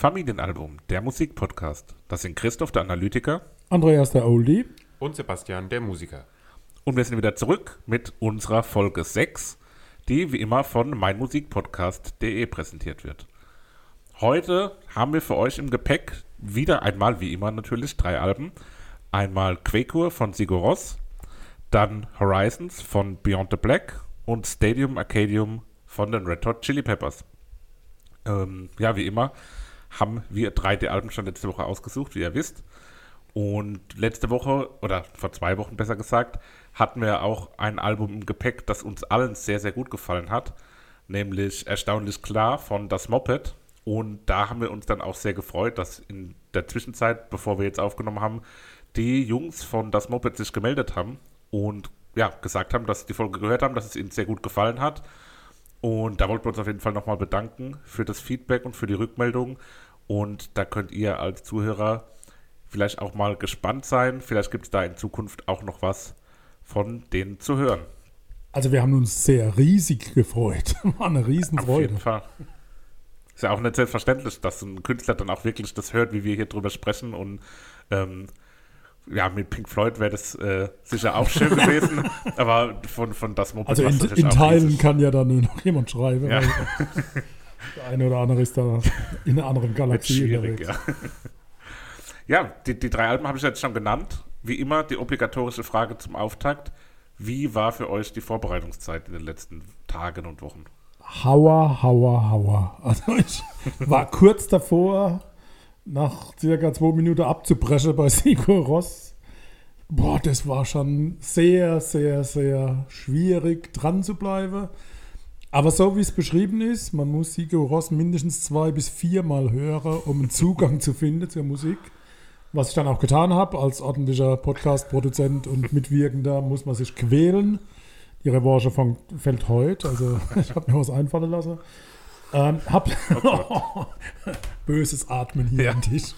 Familienalbum, der Musikpodcast. Das sind Christoph, der Analytiker. Andreas, der Oldie. Und Sebastian, der Musiker. Und wir sind wieder zurück mit unserer Folge 6, die wie immer von meinmusikpodcast.de präsentiert wird. Heute haben wir für euch im Gepäck wieder einmal, wie immer natürlich, drei Alben. Einmal Quakur von Sigur Ross, dann Horizons von Beyond the Black und Stadium Arcadium von den Red Hot Chili Peppers. Ähm, ja, wie immer haben wir drei der Alben schon letzte Woche ausgesucht, wie ihr wisst. Und letzte Woche, oder vor zwei Wochen besser gesagt, hatten wir auch ein Album im Gepäck, das uns allen sehr, sehr gut gefallen hat. Nämlich Erstaunlich klar von Das Moped. Und da haben wir uns dann auch sehr gefreut, dass in der Zwischenzeit, bevor wir jetzt aufgenommen haben, die Jungs von Das Moped sich gemeldet haben und ja, gesagt haben, dass sie die Folge gehört haben, dass es ihnen sehr gut gefallen hat. Und da wollten wir uns auf jeden Fall nochmal bedanken für das Feedback und für die Rückmeldung. Und da könnt ihr als Zuhörer vielleicht auch mal gespannt sein. Vielleicht gibt es da in Zukunft auch noch was von denen zu hören. Also wir haben uns sehr riesig gefreut. War eine Riesenfreude. Auf jeden Fall. Ist ja auch nicht selbstverständlich, dass ein Künstler dann auch wirklich das hört, wie wir hier drüber sprechen und ähm, ja, mit Pink Floyd wäre das äh, sicher auch schön gewesen, aber von, von das Moped Also in, in Teilen riesig. kann ja dann noch jemand schreiben. Ja. der eine oder andere ist da in einer anderen Galaxie. Schwierig, ja. ja, die, die drei Alben habe ich jetzt schon genannt. Wie immer die obligatorische Frage zum Auftakt. Wie war für euch die Vorbereitungszeit in den letzten Tagen und Wochen? Hauer, hauer, hauer. Also ich war kurz davor, nach circa zwei Minuten abzubrechen bei Sigur Ross. Boah, das war schon sehr, sehr, sehr schwierig dran zu bleiben. Aber so wie es beschrieben ist, man muss Sigur Ross mindestens zwei bis viermal hören, um einen Zugang zu finden zur Musik. Was ich dann auch getan habe, als ordentlicher Podcast-Produzent und Mitwirkender muss man sich quälen. Die Revanche fällt heute, also ich habe mir was einfallen lassen. Ähm, hab oh böses Atmen hier ja. am Tisch.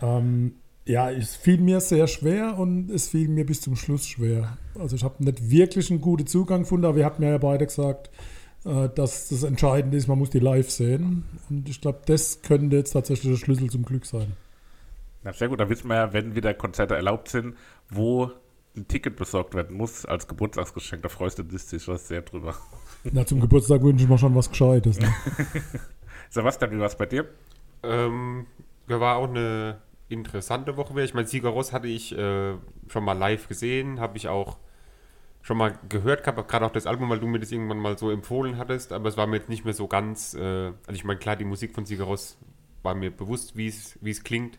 Ähm, ja, es fiel mir sehr schwer und es fiel mir bis zum Schluss schwer. Also ich habe nicht wirklich einen guten Zugang gefunden, aber wir hatten ja beide gesagt, äh, dass das Entscheidende ist, man muss die live sehen. Und ich glaube, das könnte jetzt tatsächlich der Schlüssel zum Glück sein. Na sehr gut, da wissen wir ja, wenn wieder Konzerte erlaubt sind, wo ein Ticket besorgt werden muss als Geburtstagsgeschenk. Da freust du dich sehr drüber. Na, zum Geburtstag wünsche ich mir schon was Gescheites. Ne? Sebastian, wie war es bei dir? Ähm, ja, war auch eine interessante Woche. Ich meine, Sieger Ross hatte ich äh, schon mal live gesehen, habe ich auch schon mal gehört gehabt, gerade auch das Album, weil du mir das irgendwann mal so empfohlen hattest, aber es war mir jetzt nicht mehr so ganz, äh, also ich meine, klar, die Musik von Sieger Ross war mir bewusst, wie es klingt,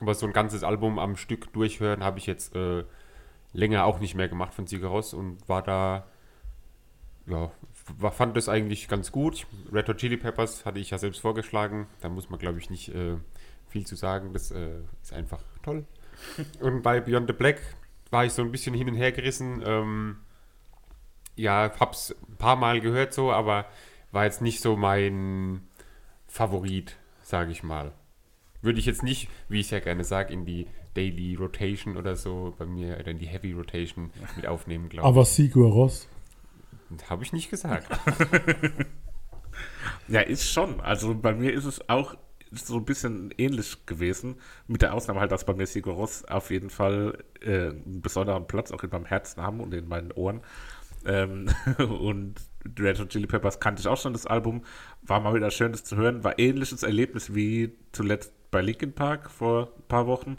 aber so ein ganzes Album am Stück durchhören habe ich jetzt äh, länger auch nicht mehr gemacht von Sieger Ross und war da ja, fand das eigentlich ganz gut. Red Hot Chili Peppers hatte ich ja selbst vorgeschlagen. Da muss man, glaube ich, nicht äh, viel zu sagen. Das äh, ist einfach toll. Und bei Beyond the Black war ich so ein bisschen hin und her gerissen. Ähm, ja, hab's ein paar Mal gehört so, aber war jetzt nicht so mein Favorit, sage ich mal. Würde ich jetzt nicht, wie ich es ja gerne sage, in die Daily Rotation oder so bei mir oder in die Heavy Rotation mit aufnehmen, glaube ich. Aber Sigur Ross. Habe ich nicht gesagt. ja, ist schon. Also bei mir ist es auch so ein bisschen ähnlich gewesen. Mit der Ausnahme halt, dass bei mir Sigur Ross auf jeden Fall äh, einen besonderen Platz auch in meinem Herzen haben und in meinen Ohren. Ähm, und Red Hot Chili Peppers kannte ich auch schon das Album. War mal wieder schön, das zu hören. War ähnliches Erlebnis wie zuletzt bei Linkin Park vor ein paar Wochen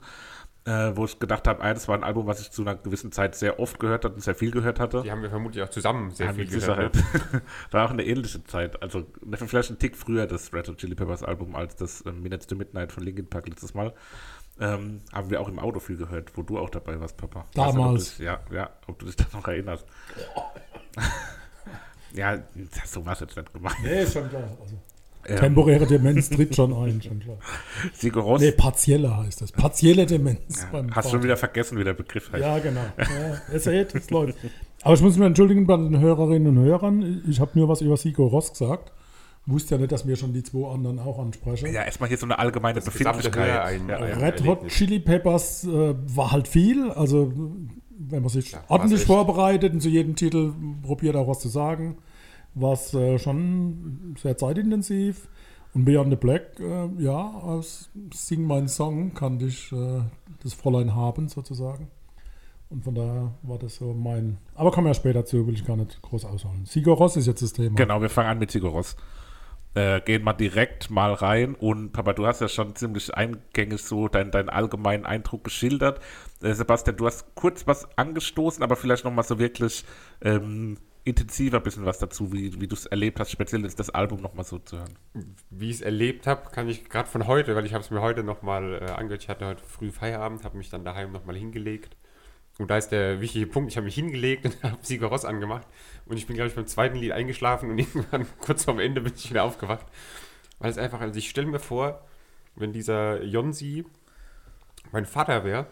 äh, wo ich gedacht habe, ah, das war ein Album, was ich zu einer gewissen Zeit sehr oft gehört hatte und sehr viel gehört hatte. Die haben wir vermutlich auch zusammen sehr Ja, viel mit gehört. Sicherheit. war auch eine ähnliche Zeit. Also vielleicht ein Tick früher das Red Hot Chili Peppers Album als das ähm, Minutes to Midnight von Linkin Park letztes Mal. Ähm, haben wir auch im Auto viel gehört, wo du auch dabei warst, Papa. Nicht, Damals. dich- ja, ja, ob du dich da noch erinnerst. ja, so war es jetzt nicht gemeint. Nee, ist schon klar. Also, Ähm, temporäre Demenz tritt schon ein, schon klar. Sigur Rós, Nee, partielle heißt das. Partielle Demenz. beim hast schon Vater. wieder vergessen, wie der Begriff heißt. Ja, genau. Ja, ihr seht, es läuft. Aber ich muss mich entschuldigen bei den Hörerinnen und Hörern. Ich habe nur was über Sigo Ross gesagt. Wusste ja nicht, dass wir schon die zwei anderen auch ansprechen. Ja, erstmal hier so eine allgemeine gesamte Befindlichkeit. Hörerein- ja, ja. Red Hot. Chili Peppers äh, war halt viel. Also, wenn man sich ordentlich vorbereitet und zu jedem Titel probiert auch was zu sagen, war es äh, schon sehr zeitintensiv. Und Beyond the Black, äh, ja, aus Sing Mein Song kannte ich äh, das Fräulein haben sozusagen. Und von daher war das so mein. Aber kommen wir ja später zu, will ich gar nicht groß ausholen. Sigur Ross ist jetzt das Thema. Genau, wir fangen an mit Sigur Rós. Äh, gehen mal direkt mal rein und Papa, du hast ja schon ziemlich eingängig so deinen deinen allgemeinen Eindruck geschildert. Äh, Sebastian, du hast kurz was angestoßen, aber vielleicht noch mal so wirklich ähm, intensiver ein bisschen was dazu, wie, wie du es erlebt hast, speziell das Album noch mal so zu hören. Wie ich es erlebt habe, kann ich gerade von heute, weil ich habe es mir heute nochmal äh, angehört. Ich hatte heute früh Feierabend, habe mich dann daheim nochmal hingelegt. Und da ist der wichtige Punkt, ich habe mich hingelegt und habe Sigur Ross angemacht. Und ich bin, glaube ich, beim zweiten Lied eingeschlafen und irgendwann kurz vorm Ende bin ich wieder aufgewacht. Weil es einfach, also ich stelle mir vor, wenn dieser Jonsi mein Vater wäre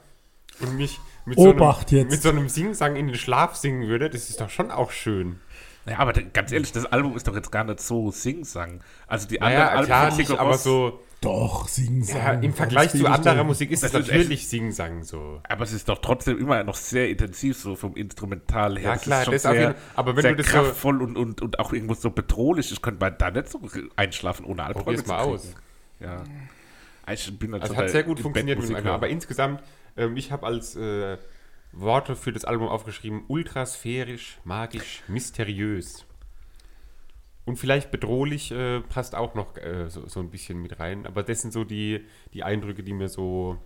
und mich mit, Obacht so einem, jetzt. mit so einem Singsang in den Schlaf singen würde, das ist doch schon auch schön. Ja, aber ganz ehrlich, das Album ist doch jetzt gar nicht so Sing-Sang. Also die Naja, anderen klar von nicht, aber so Doch, Sing ja, im Vergleich zu anderer Musik ist es Das ist natürlich Singsang so. Aber es ist doch trotzdem immer noch sehr intensiv, so vom Instrumental her. Ja, Das klar, ist schon das sehr, aber wenn sehr du das so- kraftvoll und, und, und auch irgendwo so bedrohlich. Ich könnte mal da nicht so einschlafen, ohne Albträume Probier's mal aus. Ja. Ich bin halt Also so hat sehr gut funktioniert mit dem Bandmusiker. Album. Aber insgesamt, ähm, ich habe als äh, Worte für das Album aufgeschrieben: ultrasphärisch, magisch, mysteriös. Und vielleicht bedrohlich äh, passt auch noch äh, so, so ein bisschen mit rein. Aber das sind so die, die Eindrücke, die mir so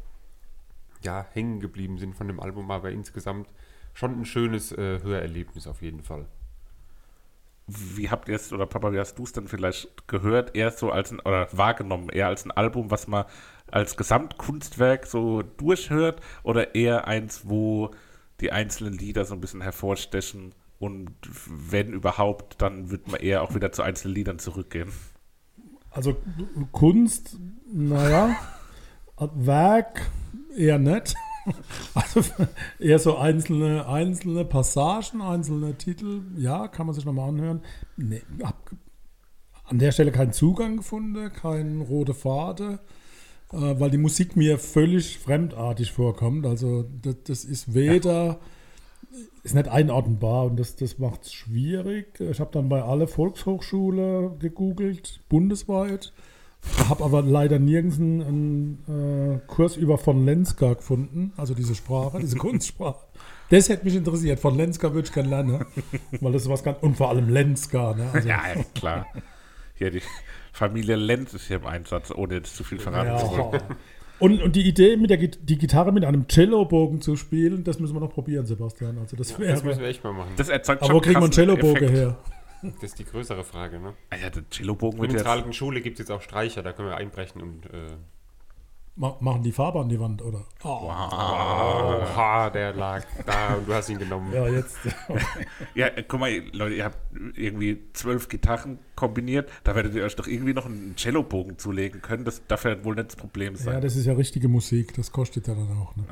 ja, hängen geblieben sind von dem Album. Aber insgesamt schon ein schönes äh, Hörerlebnis auf jeden Fall. Wie habt ihr es, oder Papa, wie hast du es denn vielleicht gehört, eher so als ein, oder wahrgenommen, eher als ein Album, was man als Gesamtkunstwerk so durchhört, oder eher eins, wo die einzelnen Lieder so ein bisschen hervorstechen und wenn überhaupt, dann wird man eher auch wieder zu einzelnen Liedern zurückgehen. Also Kunst, naja, Werk eher nicht. Also eher so einzelne, einzelne Passagen, einzelne Titel, ja, kann man sich nochmal anhören. Nee, hab an der Stelle keinen Zugang gefunden, keinen rote Faden, äh, weil die Musik mir völlig fremdartig vorkommt. Also das, das ist weder, ist nicht einordnbar und das, das macht es schwierig. Ich habe dann bei alle Volkshochschule gegoogelt, bundesweit. Habe aber leider nirgends einen, einen äh, Kurs über von Lenska gefunden, also diese Sprache, diese Kunstsprache. Das hätte mich interessiert. Von Lenska würde ich gerne lernen, weil das ist was ganz und vor allem Lenska. Ne? Also, Ja, ja, klar. Hier die Familie Lenz ist hier im Einsatz, ohne jetzt zu viel verraten zu wollen. ja. Und, und die Idee, mit der die Gitarre mit einem Cellobogen zu spielen, das müssen wir noch probieren, Sebastian. Also das wäre. Das müssen wir echt mal machen. Das erzeugt aber wo kriegt man einen Cellobogen her? Das ist die größere Frage, ne? Ah ja, der Cellobogen In wird jetzt alten Schule gibt es jetzt auch Streicher, da können wir einbrechen und äh, Ma machen die Farbe an die Wand, oder? Oh, Oha, der lag da und du hast ihn genommen. Ja, jetzt. Ja, guck mal, Leute, ihr habt irgendwie zwölf Gitarren kombiniert. Da werdet ihr euch doch irgendwie noch einen Cellobogen zulegen können. Das darf ja wohl nicht das Problem Ja, sein. das ist ja richtige Musik, das kostet ja dann auch. Ne?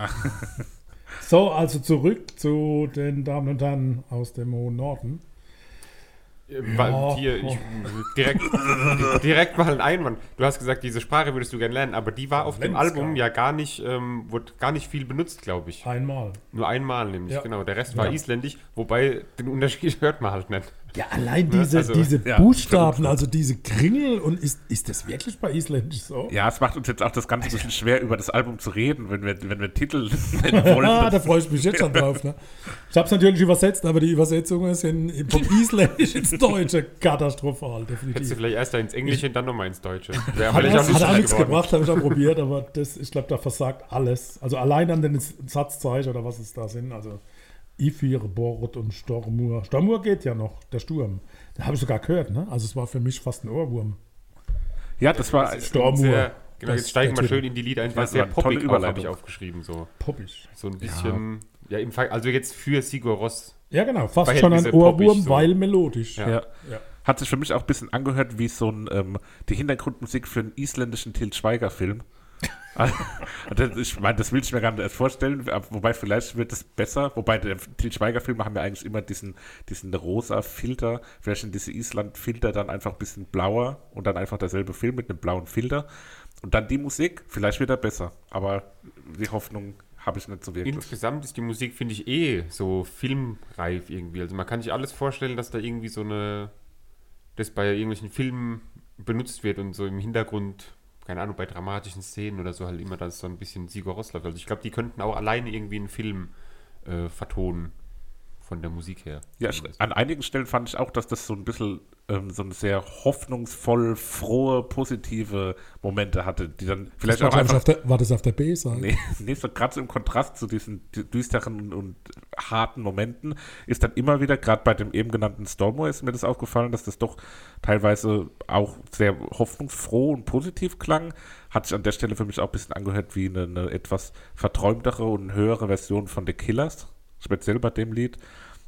so, also zurück zu den Damen und Herren aus dem hohen Norden. Äh, Weil Ja. hier, ich, direkt, direkt mal ein Einwand. Du hast gesagt, diese Sprache würdest du gerne lernen, aber die war auf dem Lenska. Album ja gar nicht, ähm, wurde gar nicht viel benutzt, glaube ich. Einmal. Nur einmal nämlich, Ja. genau. Der Rest war Ja. isländisch, wobei den Unterschied hört man halt nicht. Ja, allein diese, Also, diese ja, Buchstaben, also diese Kringel und ist, ist das wirklich bei Isländisch so? Ja, es macht uns jetzt auch das Ganze ein bisschen schwer, über das Album zu reden, wenn wir, wenn wir Titel nennen wollen. Ah, da freue ich mich jetzt schon drauf. Ne? Ich habe es natürlich übersetzt, aber die Übersetzungen sind vom Isländisch ins Deutsche katastrophal, Hättest du definitiv. vielleicht erst ins Englische und dann nochmal ins Deutsche. Wäre Hat, vielleicht hat, hat auch nichts geworden. gebracht, habe ich auch probiert, aber das, ich glaube, da versagt alles. Also allein an den Satzzeichen oder was es da sind, also Ifir, Bord und Stormur. Stormur geht ja noch, der Sturm. Da habe ich sogar gehört, ne? Also es war für mich fast ein Ohrwurm. Ja, das war. Stormur. Sehr, genau, Das- jetzt steigen wir schön in die Lieder ein. Das War sehr poppig habe ich aufgeschrieben. So, Poppig. so ein bisschen, ja, im Fall, also jetzt für Sigur Ross. Ja, genau, fast schon ein Ohrwurm, poppig, so. weil melodisch. Ja. Ja. Ja. Hat sich für mich auch ein bisschen angehört wie so ein, ähm, die Hintergrundmusik für einen isländischen Til Schweiger-Film. Das, ich meine, das will ich mir gar nicht erst vorstellen, wobei vielleicht wird es besser. Wobei der Til Schweiger-Filme haben ja eigentlich immer diesen, diesen rosa Filter. Vielleicht sind diese Island-Filter dann einfach ein bisschen blauer und dann einfach derselbe Film mit einem blauen Filter. Und dann die Musik, vielleicht wird er besser. Aber die Hoffnung habe ich nicht so wirklich. Insgesamt ist die Musik, finde ich, eh so filmreif irgendwie. Also man kann sich alles vorstellen, dass da irgendwie so eine, das bei irgendwelchen Filmen benutzt wird und so im Hintergrund, keine Ahnung, bei dramatischen Szenen oder so halt immer, dass so ein bisschen Sigur läuft. Also ich glaube, die könnten auch alleine irgendwie einen Film äh, vertonen. Von der Musik her. Ja, an einigen Stellen fand ich auch, dass das so ein bisschen ähm, so eine sehr hoffnungsvoll, frohe, positive Momente hatte, die dann vielleicht Das war, auch einfach. der, war das auf der B-Seite? Nee, nee so gerade so im Kontrast zu diesen dü- düsteren und harten Momenten ist dann immer wieder, gerade bei dem eben genannten Stormo ist mir das aufgefallen, dass das doch teilweise auch sehr hoffnungsfroh und positiv klang. Hat sich an der Stelle für mich auch ein bisschen angehört wie eine, eine etwas verträumtere und höhere Version von The Killers, speziell bei dem Lied.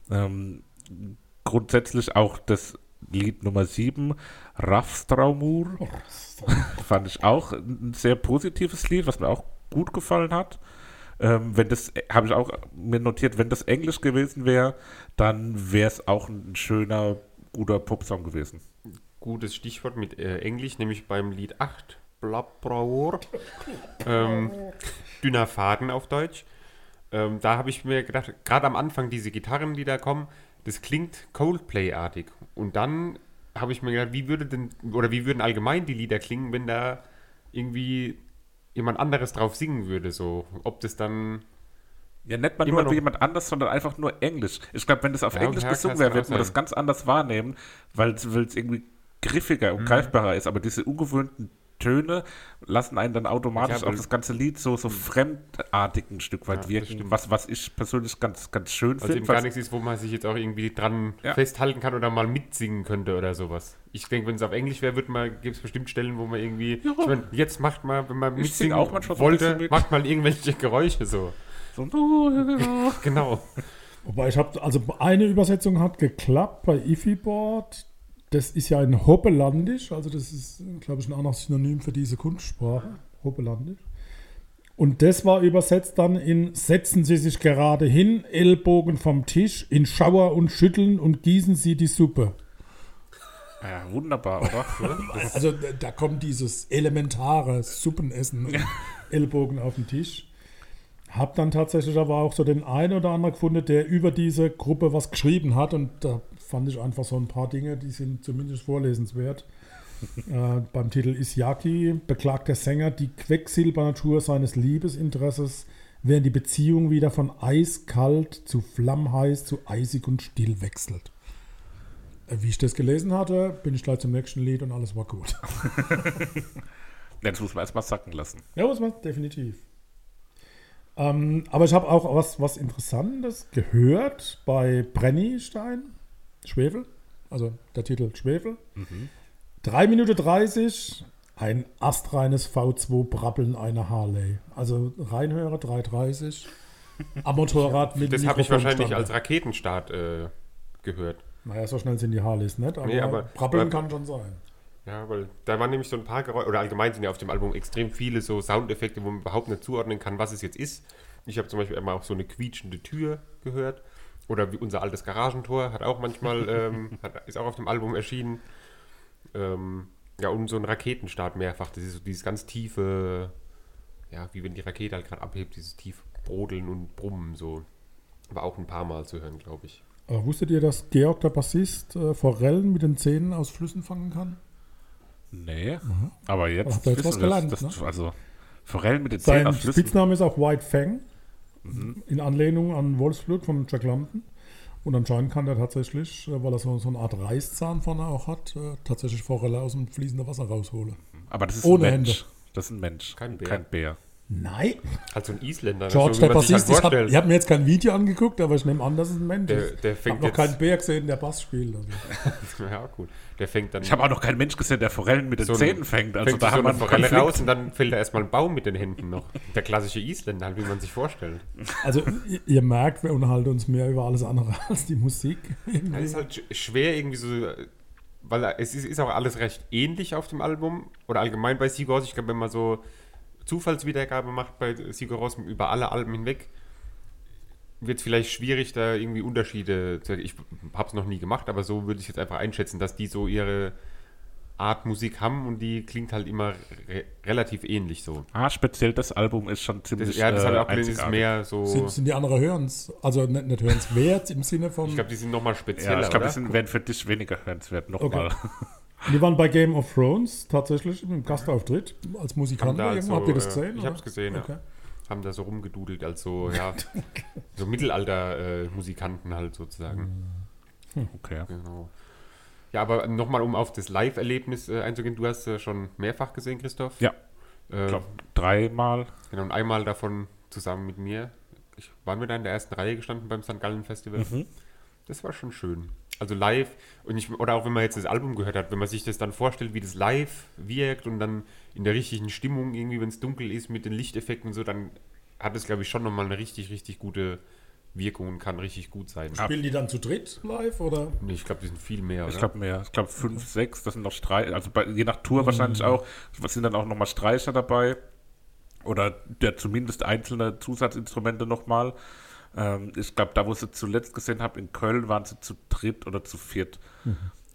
Ähm, grundsätzlich auch das Lied Nummer 7, Rafstraumur, fand ich auch ein sehr positives Lied, was mir auch gut gefallen hat. Ähm, wenn das, habe ich auch mir notiert, wenn das Englisch gewesen wäre, dann wäre es auch ein schöner, guter Popsong gewesen. Gutes Stichwort mit äh, Englisch, nämlich beim Lied 8, Blabbraur, ähm, Dünner Faden auf Deutsch. Ähm, da habe ich mir gedacht, gerade am Anfang diese Gitarren, die da kommen, das klingt Coldplay-artig. Und dann habe ich mir gedacht, wie würde denn, oder wie würden allgemein die Lieder klingen, wenn da irgendwie jemand anderes drauf singen würde, so. Ob das dann, Ja, nicht mal Immer nur noch- jemand anders, sondern einfach nur Englisch. Ich glaube, wenn das auf Ja, Englisch gesungen wäre, würde man das ganz anders wahrnehmen, weil es irgendwie griffiger Mhm. und greifbarer ist. Aber diese ungewöhnten Töne lassen einen dann automatisch Ja, auf das ganze Lied so, so fremdartig ein Stück weit Ja, wirken, was, was ich persönlich ganz, ganz schön also eben finde. gar was- nichts ist, wo man sich jetzt auch irgendwie dran Ja. festhalten kann oder mal mitsingen könnte oder sowas. Ich denke, wenn es auf Englisch wäre, wird man, gibt es bestimmt Stellen, wo man irgendwie, ich mein, jetzt macht man, wenn man mitsingen sing auch manchmal wollte, mit. macht man irgendwelche Geräusche so. so, Genau. Wobei ich habe, also eine Übersetzung hat geklappt bei Ifyboard. Das ist ja ein Hoppelandisch, also das ist, glaube ich, ein anderes Synonym für diese Kunstsprache. Hoppelandisch. Und das war übersetzt dann in Setzen Sie sich gerade hin, Ellbogen vom Tisch, in Schauer und Schütteln und gießen Sie die Suppe. ja, wunderbar, oder? Also da, kommt dieses elementare Suppenessen Ellbogen auf den Tisch. Hab dann tatsächlich aber auch so den einen oder anderen gefunden, der über diese Gruppe was geschrieben hat und da fand ich einfach so ein paar Dinge, die sind zumindest vorlesenswert. äh, beim Titel Isyaki beklagt der Sänger die Quecksilbernatur seines Liebesinteresses, während die Beziehung wieder von eiskalt zu flammheiß zu eisig und still wechselt. Äh, Wie ich das gelesen hatte, bin ich gleich zum nächsten Lied und alles war gut. Das muss man erstmal sacken lassen. Ja, muss man, definitiv. Ähm, aber ich habe auch was, was Interessantes gehört bei Brennystein, Schwefel, also der Titel Schwefel. 3 Minuten 30, ein astreines V2 Brabbeln einer Harley. Also reinhöre, 330. Am Motorrad mit Das habe ich wahrscheinlich als Raketenstart äh, gehört. Naja, so schnell sind die Harleys nicht, aber, Nee, aber- Brabbeln aber- kann schon sein. Ja, weil da waren nämlich so ein paar Geräusche, oder allgemein sind ja auf dem Album extrem viele so Soundeffekte, wo man überhaupt nicht zuordnen kann, was es jetzt ist. Ich habe zum Beispiel einmal auch so eine quietschende Tür gehört. Oder wie unser altes Garagentor hat auch manchmal, ähm, hat, ist auch auf dem Album erschienen. Ähm, ja, und so ein Raketenstart mehrfach. Das ist so dieses ganz tiefe, ja, wie wenn die Rakete halt gerade abhebt, dieses tief Brodeln und Brummen so. War auch ein paar Mal zu hören, glaube ich. Aber wusstet ihr, dass Georg, der Bassist, äh, Forellen mit den Zähnen aus Flüssen fangen kann? Nee, aber jetzt Habt ihr jetzt was gelernt, das, ne? Also Forellen mit den Zähnen Sein aus Flüssen. Spitzname ist auch White Fang, Mhm. in Anlehnung an Wolfsblut von Jack London. Und anscheinend kann der tatsächlich, äh, weil er so, so eine Art Reißzahn vorne auch hat, äh, tatsächlich Forelle aus dem fließenden Wasser rausholen. Aber das ist Ohne ein Mensch. Hände. Das ist ein Mensch. Kein Bär. Kein Bär. Nein. Halt so ein Isländer. George, der halt Bassist, ich habe hab mir jetzt kein Video angeguckt, aber ich nehme an, dass es ein Mensch Der- ist. der ich habe noch keinen Bär gesehen, der Bass spielt. Also. Ja, gut. Der fängt dann. Ich habe auch noch keinen Mensch gesehen, der Forellen mit den So Zähnen fängt. Also fängt da so haben wir Forelle Konflikt. raus und dann fällt da erstmal ein Baum mit den Händen noch. Der klassische Isländer, halt, wie man sich vorstellt. Also ihr, ihr merkt, wir unterhalten uns mehr über alles andere als die Musik. Irgendwie. es ist halt sch- schwer irgendwie so, weil es ist, ist auch alles recht ähnlich auf dem Album oder allgemein bei Rós. Ich glaube, wenn man so Zufallswiedergabe macht bei Sigur Rós über alle Alben hinweg, wird es vielleicht schwierig, da irgendwie Unterschiede zu. Ich habe es noch nie gemacht, aber so würde ich jetzt einfach einschätzen, dass die so ihre Art Musik haben und die klingt halt immer re relativ ähnlich so. Ah, speziell das Album ist schon ziemlich Das, ja, das habe äh, ich auch gelesen, ist mehr so. Sind, sind die anderen hörens, also nicht, nicht hörenswert im Sinne von. ich glaube, die sind nochmal spezieller, Ja, ich glaube, die sind, werden für dich weniger hörenswert. Nochmal. die waren bei Game of Thrones tatsächlich im Gastauftritt als Musikant. Haben da Irgendwo. also, Habt ihr das äh, gesehen? ich oder? hab's gesehen, ja. Okay. haben da so rumgedudelt, als so, ja, so Mittelalter-Musikanten halt sozusagen. Okay. Genau. Ja, aber nochmal, um auf das Live-Erlebnis äh, einzugehen, du hast äh, schon mehrfach gesehen, Christoph. Ja, Äh, ich glaube, dreimal. genau, und einmal davon zusammen mit mir. Ich, waren wir da in der ersten Reihe gestanden beim St. Gallen Festival? Das war schon schön. Also live, und ich, oder auch wenn man jetzt das Album gehört hat, wenn man sich das dann vorstellt, wie das live wirkt und dann in der richtigen Stimmung, irgendwie, wenn es dunkel ist mit den Lichteffekten und so, dann hat es, glaube ich, schon nochmal eine richtig, richtig gute Wirkung und kann richtig gut sein. Spielen die dann zu dritt live oder? Nee, Ich glaube, die sind viel mehr, Ich glaube mehr. Ich glaube fünf, sechs. Das sind noch Streicher. Also bei, je nach Tour wahrscheinlich auch. Es sind dann auch nochmal Streicher dabei. Oder der zumindest einzelne Zusatzinstrumente nochmal. Ähm, ich glaube, da, wo ich sie zuletzt gesehen habe, in Köln, waren sie zu dritt oder zu viert.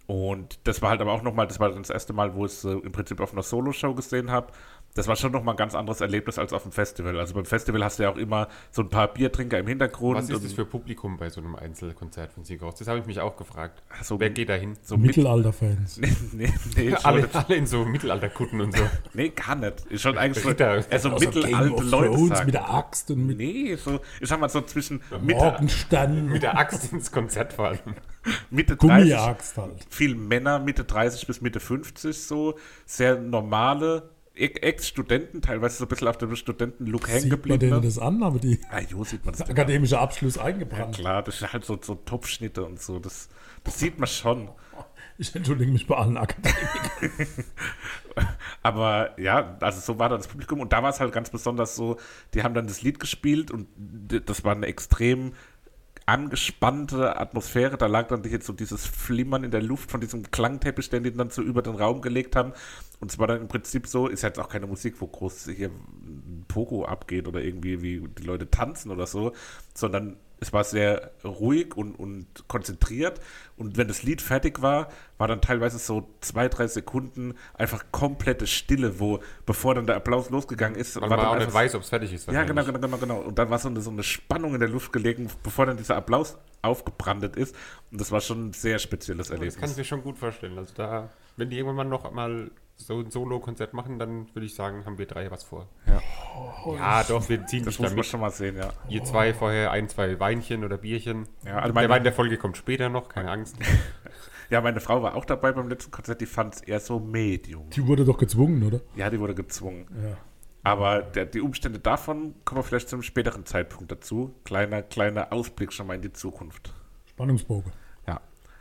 Und das war halt aber auch nochmal, das war das erste Mal, wo ich sie im Prinzip auf einer Solo-Show gesehen habe. Das war schon nochmal ein ganz anderes Erlebnis als auf dem Festival. Also beim Festival hast du ja auch immer so ein paar Biertrinker im Hintergrund. Was ist das für Publikum bei so einem Einzelkonzert von Sigur? Das habe ich mich auch gefragt. so, Wer geht da hin? so mit, Mittelalter-Fans. nee, nee, nee, alle, alle in so Mittelalterkutten und so. Nee, gar nicht. Ist schon eigentlich so, also Also mittelalte Game of Leute Thrones sagen. mit der Axt und mit Nee, so, ich sag mal so zwischen Morgenstern, Mit der Axt ins Konzert fallen. Mitte 30, Gummiaxt halt. viel Männer, Mitte 30 bis Mitte 50 so, sehr normale Ex-Studenten, teilweise so ein bisschen auf dem Studentenlook hängen Sieht man denen geblieben. das an, aber die Ah, jo, sieht man das akademische Abschluss Ja, eingebrannt. klar, das ist halt so, so Topfschnitte und so, das, das sieht man schon. Ich entschuldige mich bei allen Akademikern. Aber ja, also so war dann das Publikum und da war es halt ganz besonders so, die haben dann das Lied gespielt und das war eine extrem angespannte Atmosphäre. Da lag dann jetzt so dieses Flimmern in der Luft von diesem Klangteppich, den die dann so über den Raum gelegt haben. Und es war dann im Prinzip so, ist jetzt auch keine Musik, wo groß hier ein Pogo abgeht oder irgendwie wie die Leute tanzen oder so, sondern es war sehr ruhig und, und konzentriert. Und wenn das Lied fertig war, war dann teilweise so zwei, drei Sekunden einfach komplette Stille, wo, bevor dann der Applaus losgegangen ist, Weil war man dann auch nicht weiß, ob es fertig ist. ja, genau, genau, genau, genau. Und dann war so eine, so eine Spannung in der Luft gelegen, bevor dann dieser Applaus aufgebrandet ist. Und das war schon ein sehr spezielles Das kann ich Erlebnis. mir schon gut vorstellen. Also da, wenn die irgendwann mal noch mal so ein Solo-Konzert machen, dann würde ich sagen, haben wir drei was vor. Ja. Ja, doch, wir ziehen Das dich muss man damit. schon mal sehen, ja. Ihr zwei vorher ein, zwei Weinchen oder Bierchen. Ja, also der meine- Wein der Folge kommt später noch, keine Angst. Ja, meine Frau war auch dabei beim letzten Konzert, die fand es eher so Medium. Die wurde doch gezwungen, oder? Ja, die wurde gezwungen. Ja. Aber der, die Umstände davon kommen wir vielleicht zu einem späteren Zeitpunkt dazu. Kleiner, kleiner Ausblick schon mal in die Zukunft. Spannungsbogen.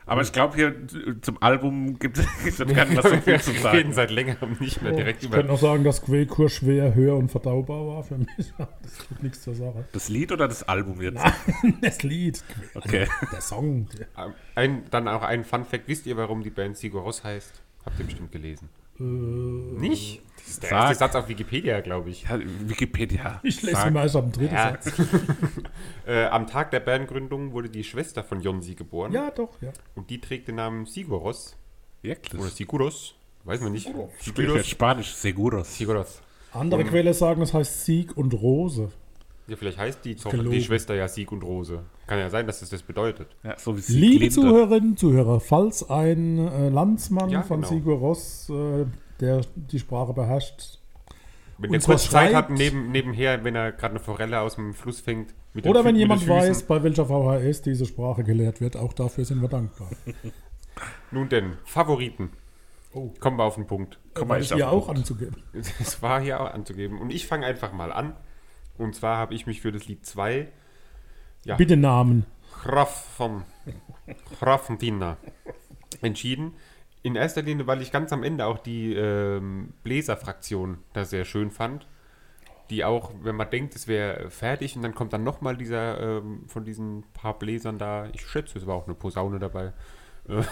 Aber ich glaube, hier äh, zum Album gibt es gar nicht mehr so viel zu Wir reden sagen. seit längerem nicht mehr direkt Ich über. könnte noch sagen, dass Quellkur schwer, höher und verdaubar war für mich. Das tut nichts zur Sache. Das Lied oder das Album jetzt? Das Lied. Okay. Der Song. Ein, dann auch ein Fun-Fact: Wisst ihr, warum die Band Sigur Rós heißt? Habt ihr bestimmt gelesen. Nicht? Das ist der Sag. erste Satz auf Wikipedia, glaube ich. Ja, Wikipedia. Ich lese Sag. immer erst am dritten Ja. Satz. äh, am Tag der Bandgründung wurde die Schwester von Jonsi geboren. Ja, doch, ja. Und die trägt den Namen Siguros. Wirklich? Oder Siguros. Weiß man nicht. Spricht jetzt Spanisch, Seguros. Siguros. Andere Quelle sagen, es heißt Sieg und Rose. Ja, vielleicht heißt die, Tochter, die Schwester ja Sieg und Rose. Kann ja sein, dass es das bedeutet. Ja, so Liebe. Zuhörerinnen, Zuhörer, falls ein äh, Landsmann Ja, von genau. Sigur Ross, äh, der die Sprache beherrscht, Wenn der kurz Zeit hat, neben, nebenher, wenn er gerade eine Forelle aus dem Fluss fängt. Mit oder wenn jemand weiß, bei welcher VHS diese Sprache gelehrt wird, auch dafür sind wir dankbar. Nun denn, Favoriten. Oh. Kommen wir auf den Punkt. Komm War mal ich hier auch Punkt. anzugeben. Es war hier auch anzugeben. Und ich fange einfach mal an. Und zwar habe ich mich für das Lied 2 Ja. Bitte Namen. Graf von Grafentina entschieden. In erster Linie, weil ich ganz am Ende auch die ähm, Bläserfraktion da sehr schön fand. Die auch, wenn man denkt, es wäre fertig und dann kommt dann nochmal dieser ähm, von diesen paar Bläsern da, ich schätze, es war auch eine Posaune dabei. Äh,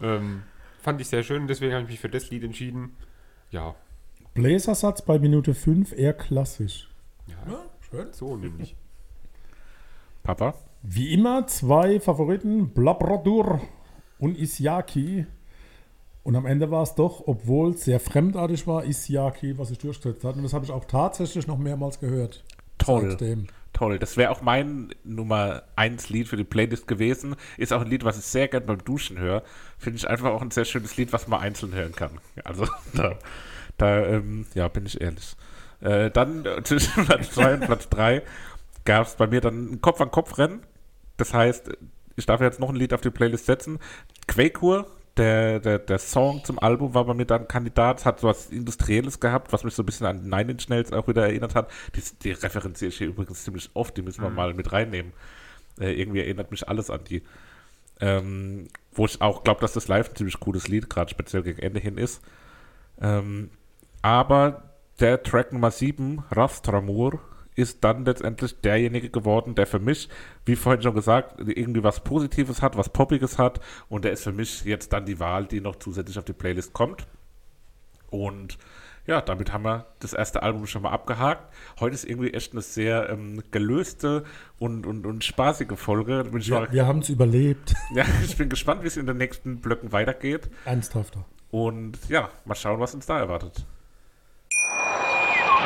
ähm, fand ich sehr schön, deswegen habe ich mich für das Lied entschieden. Ja, Bläsersatz bei Minute 5 eher klassisch. ja, schön. so nämlich. Papa? Wie immer zwei Favoriten, Blabradur und Isiaki. Und am Ende war es doch, obwohl es sehr fremdartig war, Isiaki, was sich durchgesetzt hat. Und das habe ich auch tatsächlich noch mehrmals gehört. Toll. Seitdem. Toll. Das wäre auch mein Nummer 1 Lied für die Playlist gewesen. Ist auch ein Lied, was ich sehr gern beim Duschen höre. Finde ich einfach auch ein sehr schönes Lied, was man einzeln hören kann. Also da, da ähm, ja, bin ich ehrlich. Äh, dann äh, zwischen Platz 2 und Platz 3 gab es bei mir dann ein Kopf-an-Kopf-Rennen. Das heißt, ich darf jetzt noch ein Lied auf die Playlist setzen. Quakur, der, der, der Song zum Album war bei mir dann Kandidat, hat so was Industrielles gehabt, was mich so ein bisschen an Nine Inch Nails auch wieder erinnert hat. Die, die referenziere ich hier übrigens ziemlich oft, die müssen wir mal mit reinnehmen. Äh, irgendwie erinnert mich alles an die. Ähm, wo ich auch glaube, dass das live ein ziemlich cooles Lied, gerade speziell gegen Ende hin ist. Ähm, aber der Track Nummer 7, Rastramur, ist dann letztendlich derjenige geworden, der für mich, wie vorhin schon gesagt, irgendwie was Positives hat, was Poppiges hat. Und der ist für mich jetzt dann die Wahl, die noch zusätzlich auf die Playlist kommt. Und ja, damit haben wir das erste Album schon mal abgehakt. Heute ist irgendwie echt eine sehr ähm, gelöste und, und, und spaßige Folge. Wir, wir haben es überlebt. ja, ich bin gespannt, wie es in den nächsten Blöcken weitergeht. Ernsthafter. Und ja, mal schauen, was uns da erwartet.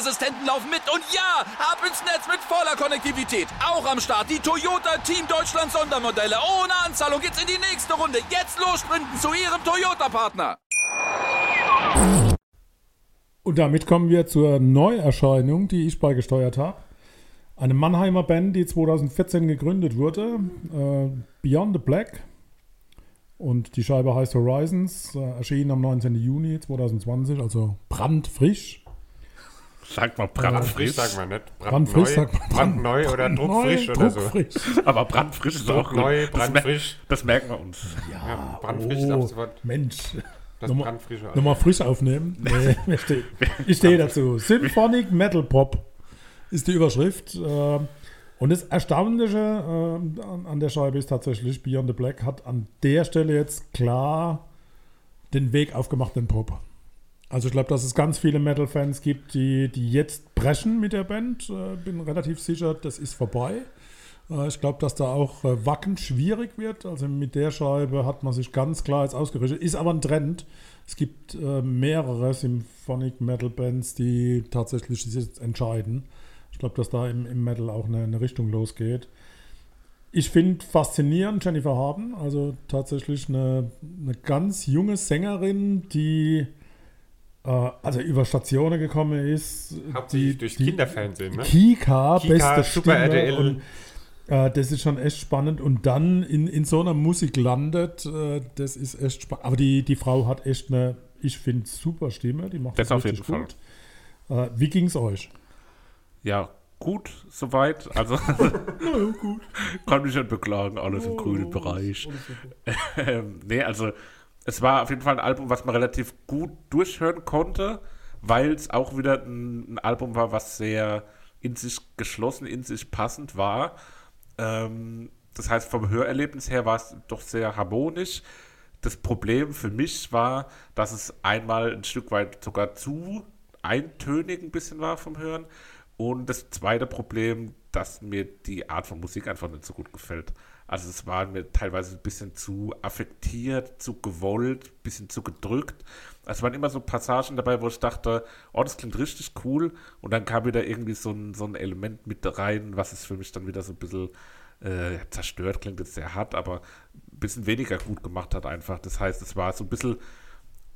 Sicherheitsassistenten laufen mit. Und ja, ab ins Netz mit voller Konnektivität. Auch am Start die Toyota Team Deutschland Sondermodelle. Ohne Anzahlung geht's in die nächste Runde. Jetzt los sprinten zu Ihrem Toyota-Partner. Und damit kommen wir zur Neuerscheinung, die ich beigesteuert habe. Eine Mannheimer Band, die 2014 gegründet wurde, äh, Beyond the Black. Und die Scheibe heißt Horizons, äh, erschien am 19. Juni 2020, also brandfrisch. Sagt mal Brandfrisch brandfrisch. sagen wir nicht. Brandfrisch Brandneu, sagt man. brandneu oder druckfrisch Neu, oder so. druckfrisch. Aber brandfrisch ist auch. Druckneu, Das mer- brandfrisch. Das merken wir uns. Ja, brandfrisch ist ab Oh, sofort Mensch. das Nochmal- brandfrische. Nochmal frisch aufnehmen. Nee, ich stehe dazu. Symphonic Metal Pop ist die Überschrift. ähm, Und das Erstaunliche ähm, an- an der Scheibe ist tatsächlich, Beyond the Black hat an der Stelle jetzt klar den Weg aufgemacht in Pop. Also ich glaube, dass es ganz viele Metal-Fans gibt, die, die jetzt brechen mit der Band. Äh, bin relativ sicher, das ist vorbei. Äh, ich glaube, dass da auch äh, Wacken schwierig wird. Also mit der Scheibe hat man sich ganz klar jetzt ausgerichtet. Ist aber ein Trend. Es gibt äh, mehrere Symphonic Metal Bands, die tatsächlich sich jetzt entscheiden. Ich glaube, dass da im, im Metal auch eine, eine Richtung losgeht. Ich finde faszinierend Jennifer Harden, also tatsächlich eine, eine ganz junge Sängerin, die also über Stationen gekommen ist. Hauptsächlich die, durch die, Kinderfernsehen, ne? Kika, Kika, beste Super Stimme RTL. und äh, das ist schon echt spannend und dann in, in so einer Musik landet, äh, das ist echt spannend. Aber die, die Frau hat echt eine, ich finde, super Stimme, die macht Das das, auf richtig jeden gut. Äh, wie ging's euch? Ja, gut, soweit. Also, kann mich nicht beklagen, alles im grünen Bereich. ähm, nee, also, es war auf jeden Fall ein Album, was man relativ gut durchhören konnte, weil es auch wieder ein, ein Album war, was sehr in sich geschlossen, in sich passend war. Ähm, das heißt, vom Hörerlebnis her war es doch sehr harmonisch. Das Problem für mich war, dass es einmal ein Stück weit sogar zu eintönig ein bisschen war vom Hören. Und das zweite Problem, dass mir die Art von Musik einfach nicht so gut gefällt. Also es war mir teilweise ein bisschen zu affektiert, zu gewollt, ein bisschen zu gedrückt. Es waren immer so Passagen dabei, wo ich dachte, oh, das klingt richtig cool. Und dann kam wieder irgendwie so ein, so ein Element mit rein, was es für mich dann wieder so ein bisschen äh, zerstört, klingt jetzt sehr hart, aber ein bisschen weniger gut gemacht hat einfach. Das heißt, es war so ein bisschen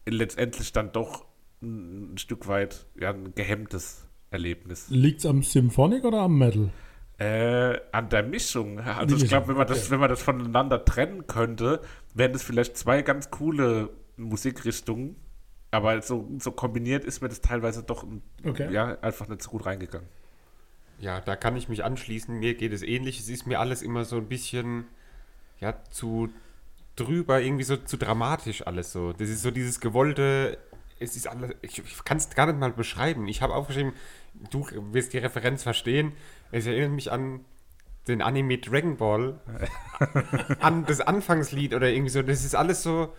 letztendlich dann doch ein, ein Stück weit ja, ein gehemmtes Erlebnis. Liegt es am Symphonic oder am Metal? Äh, an der Mischung. Also ich glaube, wenn man das, wenn man das voneinander trennen könnte, wären das vielleicht zwei ganz coole Musikrichtungen. Aber so, so kombiniert ist mir das teilweise doch Okay. ja, einfach nicht so gut reingegangen. Ja, da kann ich mich anschließen. Mir geht es ähnlich. Es ist mir alles immer so ein bisschen, ja, zu drüber, irgendwie so zu dramatisch alles so. Das ist so dieses gewollte, es ist alles, ich, ich kann es gar nicht mal beschreiben. Ich habe aufgeschrieben, du wirst die Referenz verstehen. Es erinnert mich an den Anime Dragon Ball, an das Anfangslied oder irgendwie so. Das ist alles so,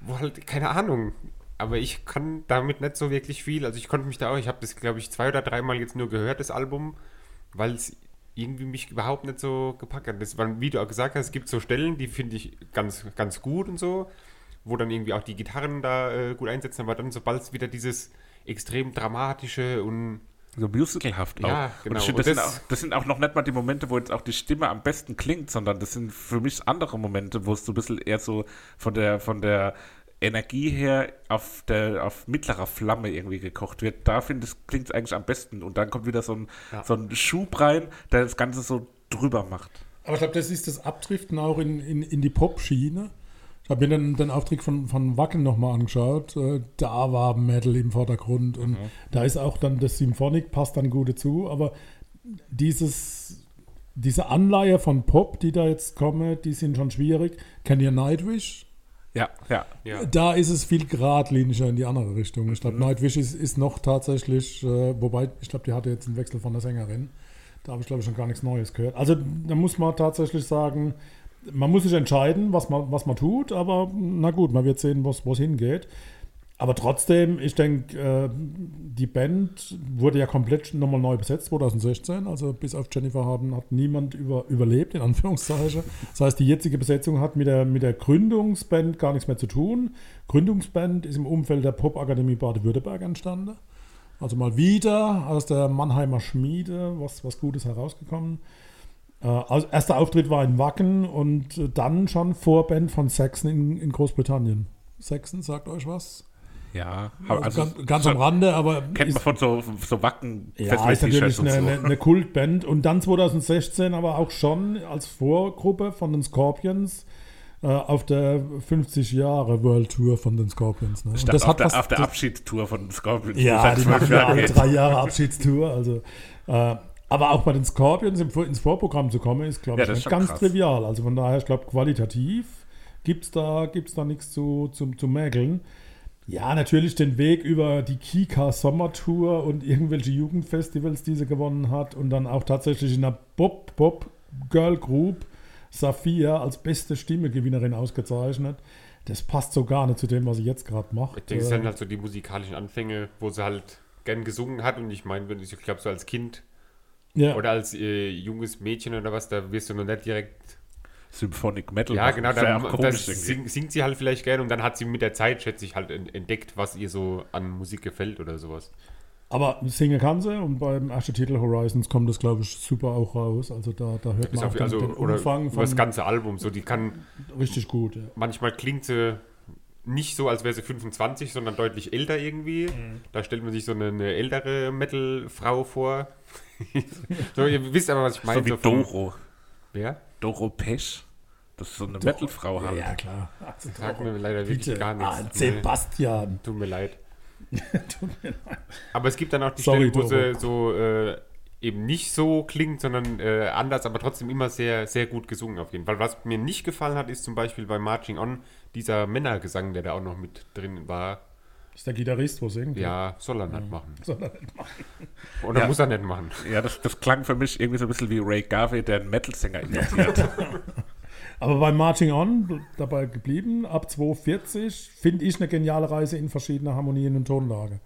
wo halt, keine Ahnung. Aber ich kann damit nicht so wirklich viel. Also ich konnte mich da auch, ich habe das, glaube ich, zwei oder dreimal jetzt nur gehört, das Album, weil es irgendwie mich überhaupt nicht so gepackt hat. Das waren, wie du auch gesagt hast, es gibt so Stellen, die finde ich ganz, ganz gut und so, wo dann irgendwie auch die Gitarren da äh, gut einsetzen, aber dann sobald es wieder dieses extrem dramatische und So musicalhaft auch. Ja, genau. Und ich finde, das, Und sind das- auch, das sind auch noch nicht mal die Momente, wo jetzt auch die Stimme am besten klingt, sondern das sind für mich andere Momente, wo es so ein bisschen eher so von der, von der Energie her auf, der, auf mittlerer Flamme irgendwie gekocht wird. Da finde ich, klingt es eigentlich am besten. Und dann kommt wieder so ein, so ein Schub rein, der das Ganze so drüber macht. Aber ich glaube, das ist das Abdriften auch in, in, in die Pop-Schiene. Ich habe mir dann den Auftritt von, von Wacken nochmal angeschaut. Äh, Da war Metal im Vordergrund und da ist auch dann das Symphonic, passt dann gut dazu. Aber dieses, diese Anleihe von Pop, die da jetzt kommen, die sind schon schwierig. Kennt ihr Nightwish? Ja, ja. ja. Da ist es viel geradliniger in die andere Richtung. Ich glaube, Nightwish ist, ist noch tatsächlich, äh, wobei, ich glaube, die hatte jetzt einen Wechsel von der Sängerin. Da habe ich, glaube ich, schon gar nichts Neues gehört. Also da muss man tatsächlich sagen, man muss sich entscheiden, was man, was man tut, aber na gut, man wird sehen, wo es hingeht. Aber trotzdem, ich denke, äh, die Band wurde ja komplett nochmal neu besetzt 2016. Also bis auf Jennifer Harden hat niemand über, überlebt, in Anführungszeichen. Das heißt, die jetzige Besetzung hat mit der, mit der Gründungsband gar nichts mehr zu tun. Gründungsband ist im Umfeld der Popakademie Baden-Württemberg entstanden. Also mal wieder aus der Mannheimer Schmiede was, was Gutes herausgekommen. Äh, also erster Auftritt war in Wacken und dann schon Vorband von Saxon in, in Großbritannien. Saxon, sagt euch was? Ja, Also ganz, ganz am Rande, aber Kennt man von so, so Wacken ja, ist natürlich eine, so. eine, eine Kultband. Und dann 2016 aber auch schon als Vorgruppe von den Scorpions äh, auf der 50 Jahre World Tour von den Scorpions. Ne? Das auf, hat der, was, auf der Abschiedstour von Scorpions. Ja, die machen ja alle drei Jahre Abschiedstour. Also, äh, aber auch bei den Scorpions ins Vorprogramm zu kommen, ist, glaube Ja, ich, nicht ganz krass. trivial. Also von daher, ich glaube, qualitativ gibt es da, gibt's da nichts zu, zu, zu mäkeln. Ja, natürlich den Weg über die Kika Sommertour und irgendwelche Jugendfestivals, die sie gewonnen hat und dann auch tatsächlich in der Pop Pop Girl Group Saphir als beste Stimmegewinnerin ausgezeichnet. Das passt so gar nicht zu dem, was sie jetzt gerade macht. Ich denke, es Äh, sind halt so die musikalischen Anfänge, wo sie halt gern gesungen hat. Und ich meine, ich glaube, so als Kind ja. oder als äh, junges Mädchen oder was, da wirst du noch nicht direkt. Symphonic Metal. Ja, genau, dann auch da sing, singt sie halt vielleicht gern und dann hat sie mit der Zeit, schätze ich, halt en- entdeckt, was ihr so an Musik gefällt oder sowas. Aber singen kann sie und beim ersten Titel Horizons kommt das, glaube ich, super auch raus. Also da, da hört man auch auf, den, also, den oder Umfang über das von ganze Album. So, die kann, richtig gut. Ja. manchmal klingt sie nicht so, als wäre sie 25, sondern deutlich älter irgendwie. Mhm. Da stellt man sich so eine, eine ältere Metal-Frau vor. so, ihr wisst aber, was ich meine. So wie vom- Doro. Wer? Doro Pesch. Das ist so eine Metalfrau halt. ja, klar. Also, Sagt mir leider wirklich bitte. gar nichts. Ah. Sebastian. Tut mir leid. Aber es gibt dann auch die Sorry, Stellen, wo Doro. sie so äh, eben nicht so klingt, sondern äh, anders, aber trotzdem immer sehr, sehr gut gesungen auf jeden Fall. Was mir nicht gefallen hat, ist zum Beispiel bei Marching On dieser Männergesang, der da auch noch mit drin war. ist der Gitarrist, wo singt. Ja, soll er nicht machen. Soll er nicht machen. Oder Ja. muss er nicht machen. Ja, das, das klang für mich irgendwie so ein bisschen wie Ray Garvey, der einen Metal-Sänger imitiert. Aber bei Marching On dabei geblieben, ab 240 finde ich eine geniale Reise in verschiedene Harmonien und Tonlage.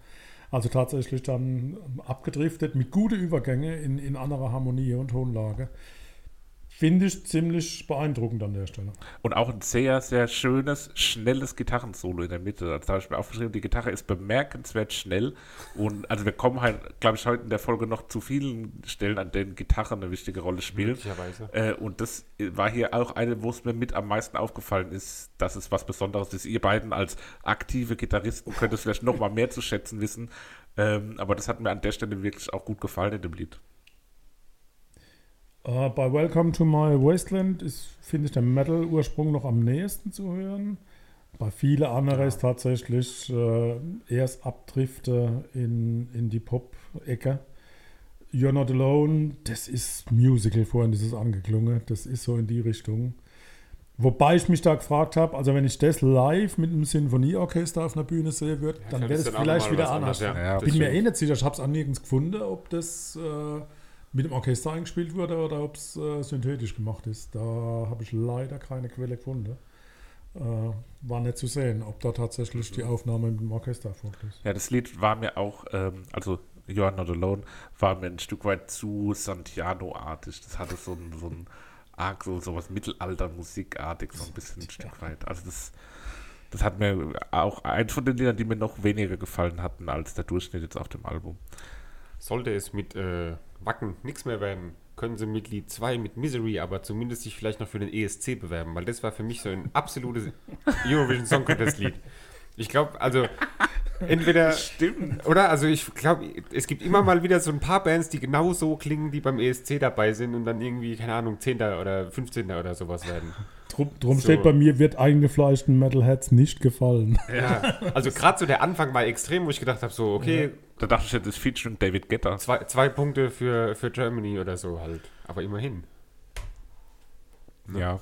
Also tatsächlich dann abgedriftet mit guten Übergänge in, in andere Harmonie und Tonlage. Finde ich ziemlich beeindruckend an der Stelle. Und auch ein sehr, sehr schönes, schnelles Gitarrensolo in der Mitte. Also, da habe ich mir aufgeschrieben, die Gitarre ist bemerkenswert schnell. Und also wir kommen halt, glaube ich, heute in der Folge noch zu vielen Stellen, an denen Gitarre eine wichtige Rolle spielt. Möglicherweise. Äh, und das war hier auch eine, wo es mir mit am meisten aufgefallen ist, dass es was Besonderes ist. Ihr beiden als aktive Gitarristen könnt es vielleicht noch mal mehr zu schätzen wissen. Ähm, aber das hat mir an der Stelle wirklich auch gut gefallen in dem Lied. Äh, bei Welcome to My Wasteland ist, finde ich, der Metal-Ursprung noch am nächsten zu hören. Bei vielen anderen ist tatsächlich äh, erst Abdrifte in, in die Pop-Ecke. You're Not Alone, das ist Musical, vorhin ist es angeklungen. Das ist so in die Richtung. Wobei ich mich da gefragt habe, also wenn ich das live mit einem Sinfonieorchester auf einer Bühne sehen würde, dann wäre das auch vielleicht wieder anders. anderes, ja. Ja, Bin mir eh nicht sicher, ich habe es an nirgends gefunden, ob das äh, mit dem Orchester eingespielt wurde oder ob es äh, synthetisch gemacht ist. Da habe ich leider keine Quelle gefunden. Äh, war nicht zu sehen, ob da tatsächlich die Aufnahme mit dem Orchester erfolgt ist. Ja, das Lied war mir auch, ähm, also You Are Not Alone, war mir ein Stück weit zu Santiano-artig. Das hatte so ein, so ein arg, so, so was Mittelalter-Musikartig, so ein bisschen ein Stück weit. Also das, das hat mir auch eins von den Liedern, die mir noch weniger gefallen hatten als der Durchschnitt jetzt auf dem Album. Sollte es mit äh, Wacken nichts mehr werden, können sie mit Lied 2 mit Misery aber zumindest sich vielleicht noch für den ESC bewerben, weil das war für mich so ein absolutes Eurovision Song Contest Lied. Ich glaube, also entweder Stimmt. oder also ich glaube, es gibt immer mal wieder so ein paar Bands, die genau so klingen, die beim ESC dabei sind und dann irgendwie keine Ahnung 10. oder 15. oder sowas werden. Drum, drum So. steht bei mir, wird eingefleischten Metalheads nicht gefallen. Ja, also gerade so der Anfang war extrem, wo ich gedacht habe, so okay, Da dachte ich, jetzt ist Featuring David Guetta. zwei, zwei Punkte für, für Germany oder so halt. Aber immerhin. Ja.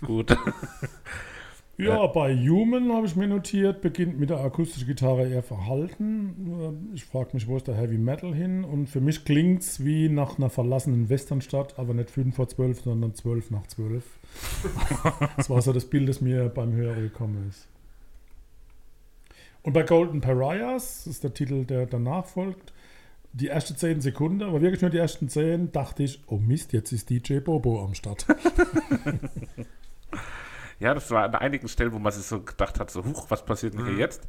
Gut. Ja, bei Human habe ich mir notiert, beginnt mit der akustischen Gitarre eher verhalten. Äh, Ich frage mich, wo ist der Heavy Metal hin? Und für mich klingt es wie nach einer verlassenen Westernstadt, aber nicht 5 vor 12, sondern 12 nach 12. das war so das Bild, das mir beim Hören gekommen ist. Und bei Golden Pariahs, das ist der Titel, der danach folgt, die ersten 10 Sekunden, aber wirklich nur die ersten 10, dachte ich, oh Mist, jetzt ist DJ Bobo am Start. Ja, das war an einigen Stellen, wo man sich so gedacht hat, so, huch, was passiert denn hier jetzt?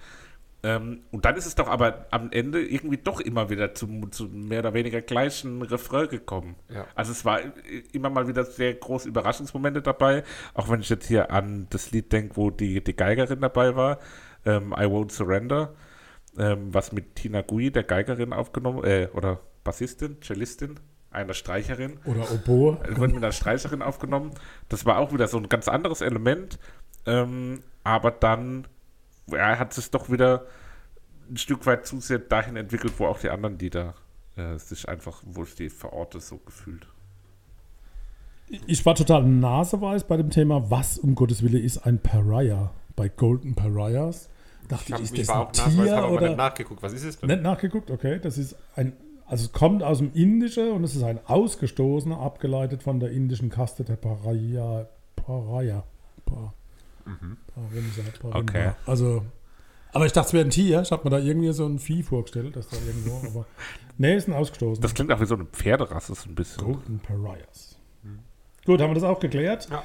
Ähm, und dann ist es doch aber am Ende irgendwie doch immer wieder zu, zu mehr oder weniger gleichen Refrain gekommen. Ja. Also es war immer mal wieder sehr große Überraschungsmomente dabei, auch wenn ich jetzt hier an das Lied denke, wo die, die Geigerin dabei war, ähm, I Won't Surrender, ähm, was mit Tina Gui, der Geigerin, aufgenommen, äh, oder Bassistin, Cellistin, einer Streicherin, Oder Oboe. es wurde mit einer Streicherin aufgenommen. Das war auch wieder so ein ganz anderes Element. Ähm, aber dann ja, hat es doch wieder ein Stück weit zu sehr dahin entwickelt, wo auch die anderen Lieder äh, sich einfach, wo ich die verorte, so gefühlt. Ich war total naseweiß bei dem Thema, was um Gottes Willen ist ein Pariah bei Golden Pariahs. Dachte Ich, ich, hab, ist ich das war ein auch Tier habe aber oder nicht nachgeguckt. Was ist es denn? nicht nachgeguckt? Okay, das ist ein, also es kommt aus dem Indischen und es ist ein Ausgestoßener, abgeleitet von der indischen Kaste der Pariah. Pariah. Pa, Parimsa, Parimba. Okay. Also, aber ich dachte, es wäre ein Tier. Ich habe mir da irgendwie so ein Vieh vorgestellt, das da irgendwo, aber nee, ist ein Ausgestoßener. Das klingt auch wie so eine Pferderasse, so ein bisschen. Golden Pariahs. Gut, haben wir das auch geklärt? Ja.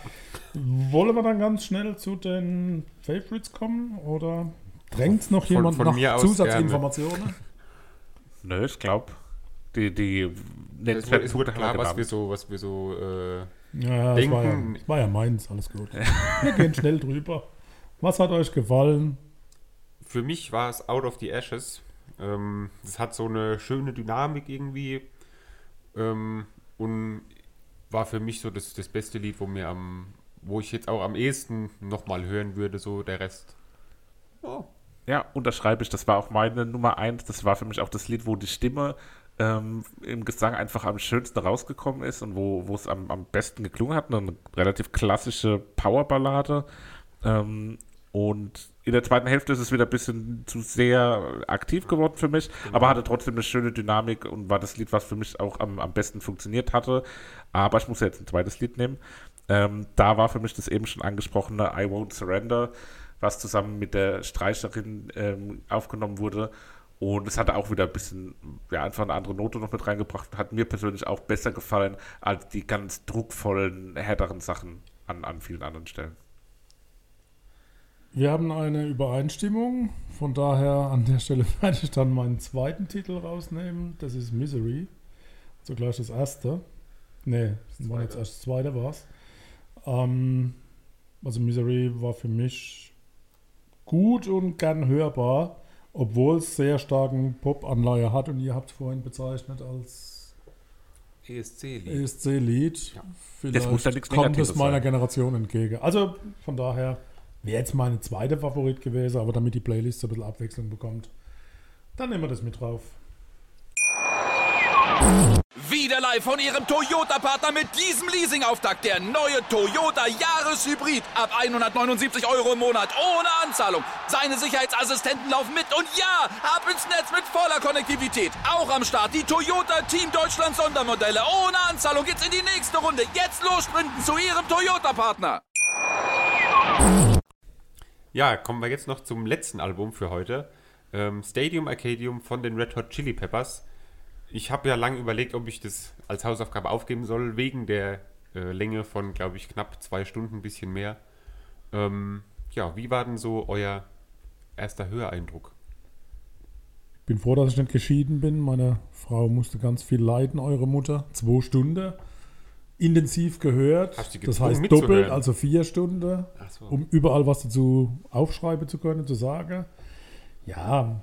Wollen wir dann ganz schnell zu den Favorites kommen? Oder drängt noch Von- jemand von nach mir aus Zusatzinformationen? Nö, ich glaube, die, die Es wurde, nennenswerten es wurde klar, was wir so, was wir so äh, Ja, das war ja, Denken- war ja meins, alles gut. Wir gehen schnell drüber. Was hat euch gefallen? für mich war es Out of the Ashes. Ähm, es hat so eine schöne Dynamik irgendwie. Ähm, und war für mich so das, das beste Lied, wo mir am, wo ich jetzt auch am ehesten nochmal hören würde, so der Rest. Oh. Ja, unterschreibe ich. Das war auch meine Nummer eins. Das war für mich auch das Lied, wo die Stimme ähm, im Gesang einfach am schönsten rausgekommen ist und wo, es am, am besten geklungen hat. Eine relativ klassische Powerballade. Ähm, Und in der zweiten Hälfte ist es wieder ein bisschen zu sehr aktiv geworden für mich, aber hatte trotzdem eine schöne Dynamik und war das Lied, was für mich auch am, am besten funktioniert hatte. Aber ich muss jetzt ein zweites Lied nehmen. Ähm, da war für mich das eben schon angesprochene I Won't Surrender, was zusammen mit der Streicherin ähm, aufgenommen wurde. Und es hatte auch wieder ein bisschen, ja, einfach eine andere Note noch mit reingebracht. Hat mir persönlich auch besser gefallen als die ganz druckvollen, härteren Sachen an, an vielen anderen Stellen. Wir haben eine Übereinstimmung, von daher an der Stelle werde ich dann meinen zweiten Titel rausnehmen. Das ist Misery. So gleich das erste. Nee, das war jetzt erst das zweite war's. Ähm, also Misery war für mich gut und gern hörbar, obwohl es sehr starken Pop-Anleihe hat und ihr habt es vorhin bezeichnet als ESC-Lied. ESC-Lied. Vielleicht muss ja nichts kommt Negatives es meiner sein. Generation entgegen. Also von daher wäre jetzt meine zweite Favorit gewesen, aber damit die Playlist so ein bisschen Abwechslung bekommt, dann nehmen wir das mit drauf. Wieder live von Ihrem Toyota-Partner mit diesem Leasing-Auftakt. Der neue Toyota Jahreshybrid. Ab 179 Euro im Monat. Ohne Anzahlung. Seine Sicherheitsassistenten laufen mit. Und ja, ab ins Netz mit voller Konnektivität. Auch am Start die Toyota Team Deutschland Sondermodelle. Ohne Anzahlung geht's in die nächste Runde. Jetzt los sprinten zu Ihrem Toyota-Partner. Ja, kommen wir jetzt noch zum letzten Album für heute. Ähm, Stadium Arcadium von den Red Hot Chili Peppers. Ich habe ja lange überlegt, ob ich das als Hausaufgabe aufgeben soll, wegen der äh, Länge von, glaube ich, knapp zwei Stunden, ein bisschen mehr. Ähm, ja, wie war denn so euer erster Höreindruck? Ich bin froh, dass ich nicht geschieden bin. Meine Frau musste ganz viel leiden, eure Mutter. Zwei Stunden intensiv gehört. Das heißt doppelt, also vier Stunden, so. um überall was dazu aufschreiben zu können, zu sagen. Ja,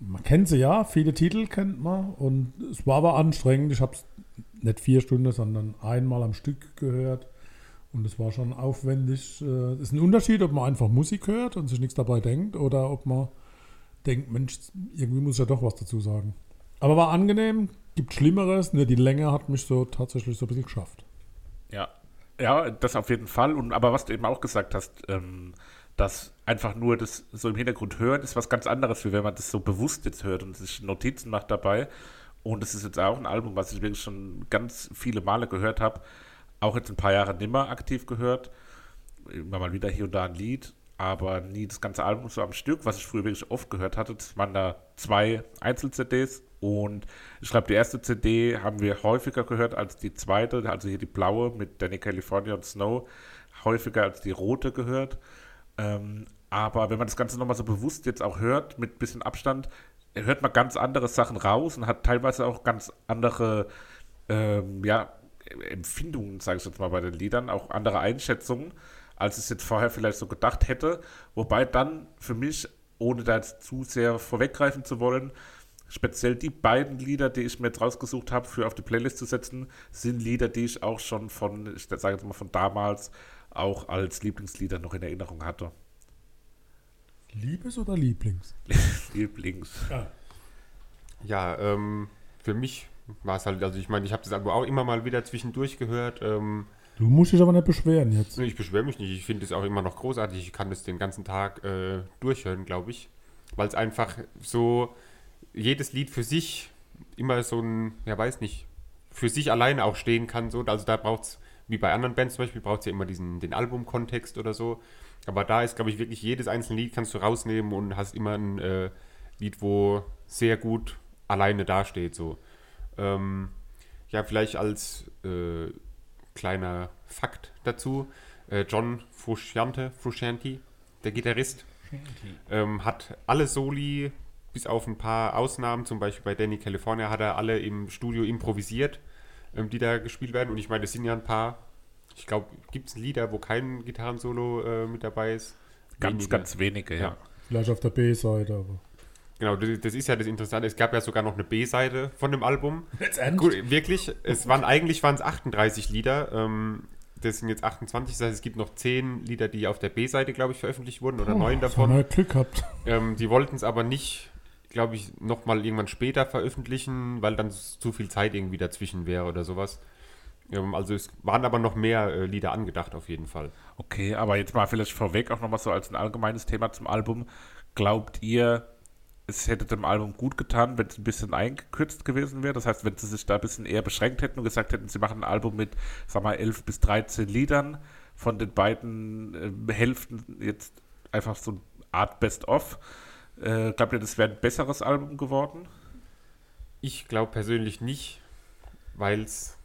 man kennt sie ja, viele Titel kennt man und es war aber anstrengend. Ich habe es nicht vier Stunden, sondern einmal am Stück gehört und es war schon aufwendig. Äh, Es ist ein Unterschied, ob man einfach Musik hört und sich nichts dabei denkt oder ob man denkt, Mensch, irgendwie muss ich ja doch was dazu sagen. Aber war angenehm, gibt Schlimmeres, nur die Länge hat mich so tatsächlich so ein bisschen geschafft. Ja, ja, das auf jeden Fall. Und aber was du eben auch gesagt hast, ähm, dass einfach nur das so im Hintergrund hören ist was ganz anderes, wie wenn man das so bewusst jetzt hört und sich Notizen macht dabei. Und es ist jetzt auch ein Album, was ich wirklich schon ganz viele Male gehört habe. Auch jetzt ein paar Jahre nimmer aktiv gehört. Immer mal wieder hier und da ein Lied, aber nie das ganze Album so am Stück, was ich früher wirklich oft gehört hatte. Das waren da zwei Einzel-CDs und ich glaube, die erste CD haben wir häufiger gehört als die zweite, also hier die blaue mit Danny California und Snow, häufiger als die rote gehört. Ähm, aber wenn man das Ganze nochmal so bewusst jetzt auch hört, mit bisschen Abstand, hört man ganz andere Sachen raus und hat teilweise auch ganz andere ähm, ja, Empfindungen, sage ich jetzt mal bei den Liedern, auch andere Einschätzungen, als ich es jetzt vorher vielleicht so gedacht hätte. Wobei dann für mich, ohne da jetzt zu sehr vorweggreifen zu wollen, speziell die beiden Lieder, die ich mir jetzt rausgesucht habe, für auf die Playlist zu setzen, sind Lieder, die ich auch schon von, ich sage jetzt mal von damals, auch als Lieblingslieder noch in Erinnerung hatte. Liebes oder Lieblings? Lieblings. Ja, ähm, für mich war es halt, also ich meine, ich habe das Album auch immer mal wieder zwischendurch gehört. Ähm, Du musst dich aber nicht beschweren jetzt. ich beschwere mich nicht, ich finde es auch immer noch großartig. Ich kann das den ganzen Tag äh, durchhören, glaube ich. Weil es einfach so, jedes Lied für sich immer so ein, ja weiß nicht, für sich alleine auch stehen kann. So. Also da braucht es, wie bei anderen Bands zum Beispiel, braucht es ja immer diesen, den Albumkontext oder so. Aber da ist, glaube ich, wirklich jedes einzelne Lied kannst du rausnehmen und hast immer ein äh, Lied, wo sehr gut alleine dasteht. So. Ähm, ja, vielleicht als äh, kleiner Fakt dazu. Äh, John Frusciante, Frusciante, der Gitarrist, ähm, hat alle Soli, bis auf ein paar Ausnahmen, zum Beispiel bei Danny California, hat er alle im Studio improvisiert, ähm, die da gespielt werden. Und ich meine, das sind ja ein paar. Ich glaube, gibt es Lieder, wo kein Gitarrensolo äh, mit dabei ist? Ganz, Wenige. ganz wenige, ja. Ja. Vielleicht auf der B-Seite, aber. Genau, das, das ist ja das Interessante. Es gab ja sogar noch eine B-Seite von dem Album. Letztendlich. Gut, wirklich, es waren eigentlich waren es 38 Lieder. Ähm, das sind jetzt 28, das heißt, es gibt noch 10 Lieder, die auf der B-Seite, glaube ich, veröffentlicht wurden oder neun Das haben davon. wir Glück gehabt. Ähm, die wollten es aber nicht, glaube ich, nochmal irgendwann später veröffentlichen, weil dann zu viel Zeit irgendwie dazwischen wäre oder sowas. Also es waren aber noch mehr äh, Lieder angedacht auf jeden Fall. Okay, aber jetzt mal vielleicht vorweg auch nochmal so als ein allgemeines Thema zum Album. Glaubt ihr, es hätte dem Album gut getan, wenn es ein bisschen eingekürzt gewesen wäre? Das heißt, wenn sie sich da ein bisschen eher beschränkt hätten und gesagt hätten, sie machen ein Album mit, sag mal, 11 bis 13 Liedern von den beiden äh, Hälften jetzt einfach so eine Art Best-of. Äh, glaubt ihr, das wäre ein besseres Album geworden? Ich glaube persönlich nicht, weil es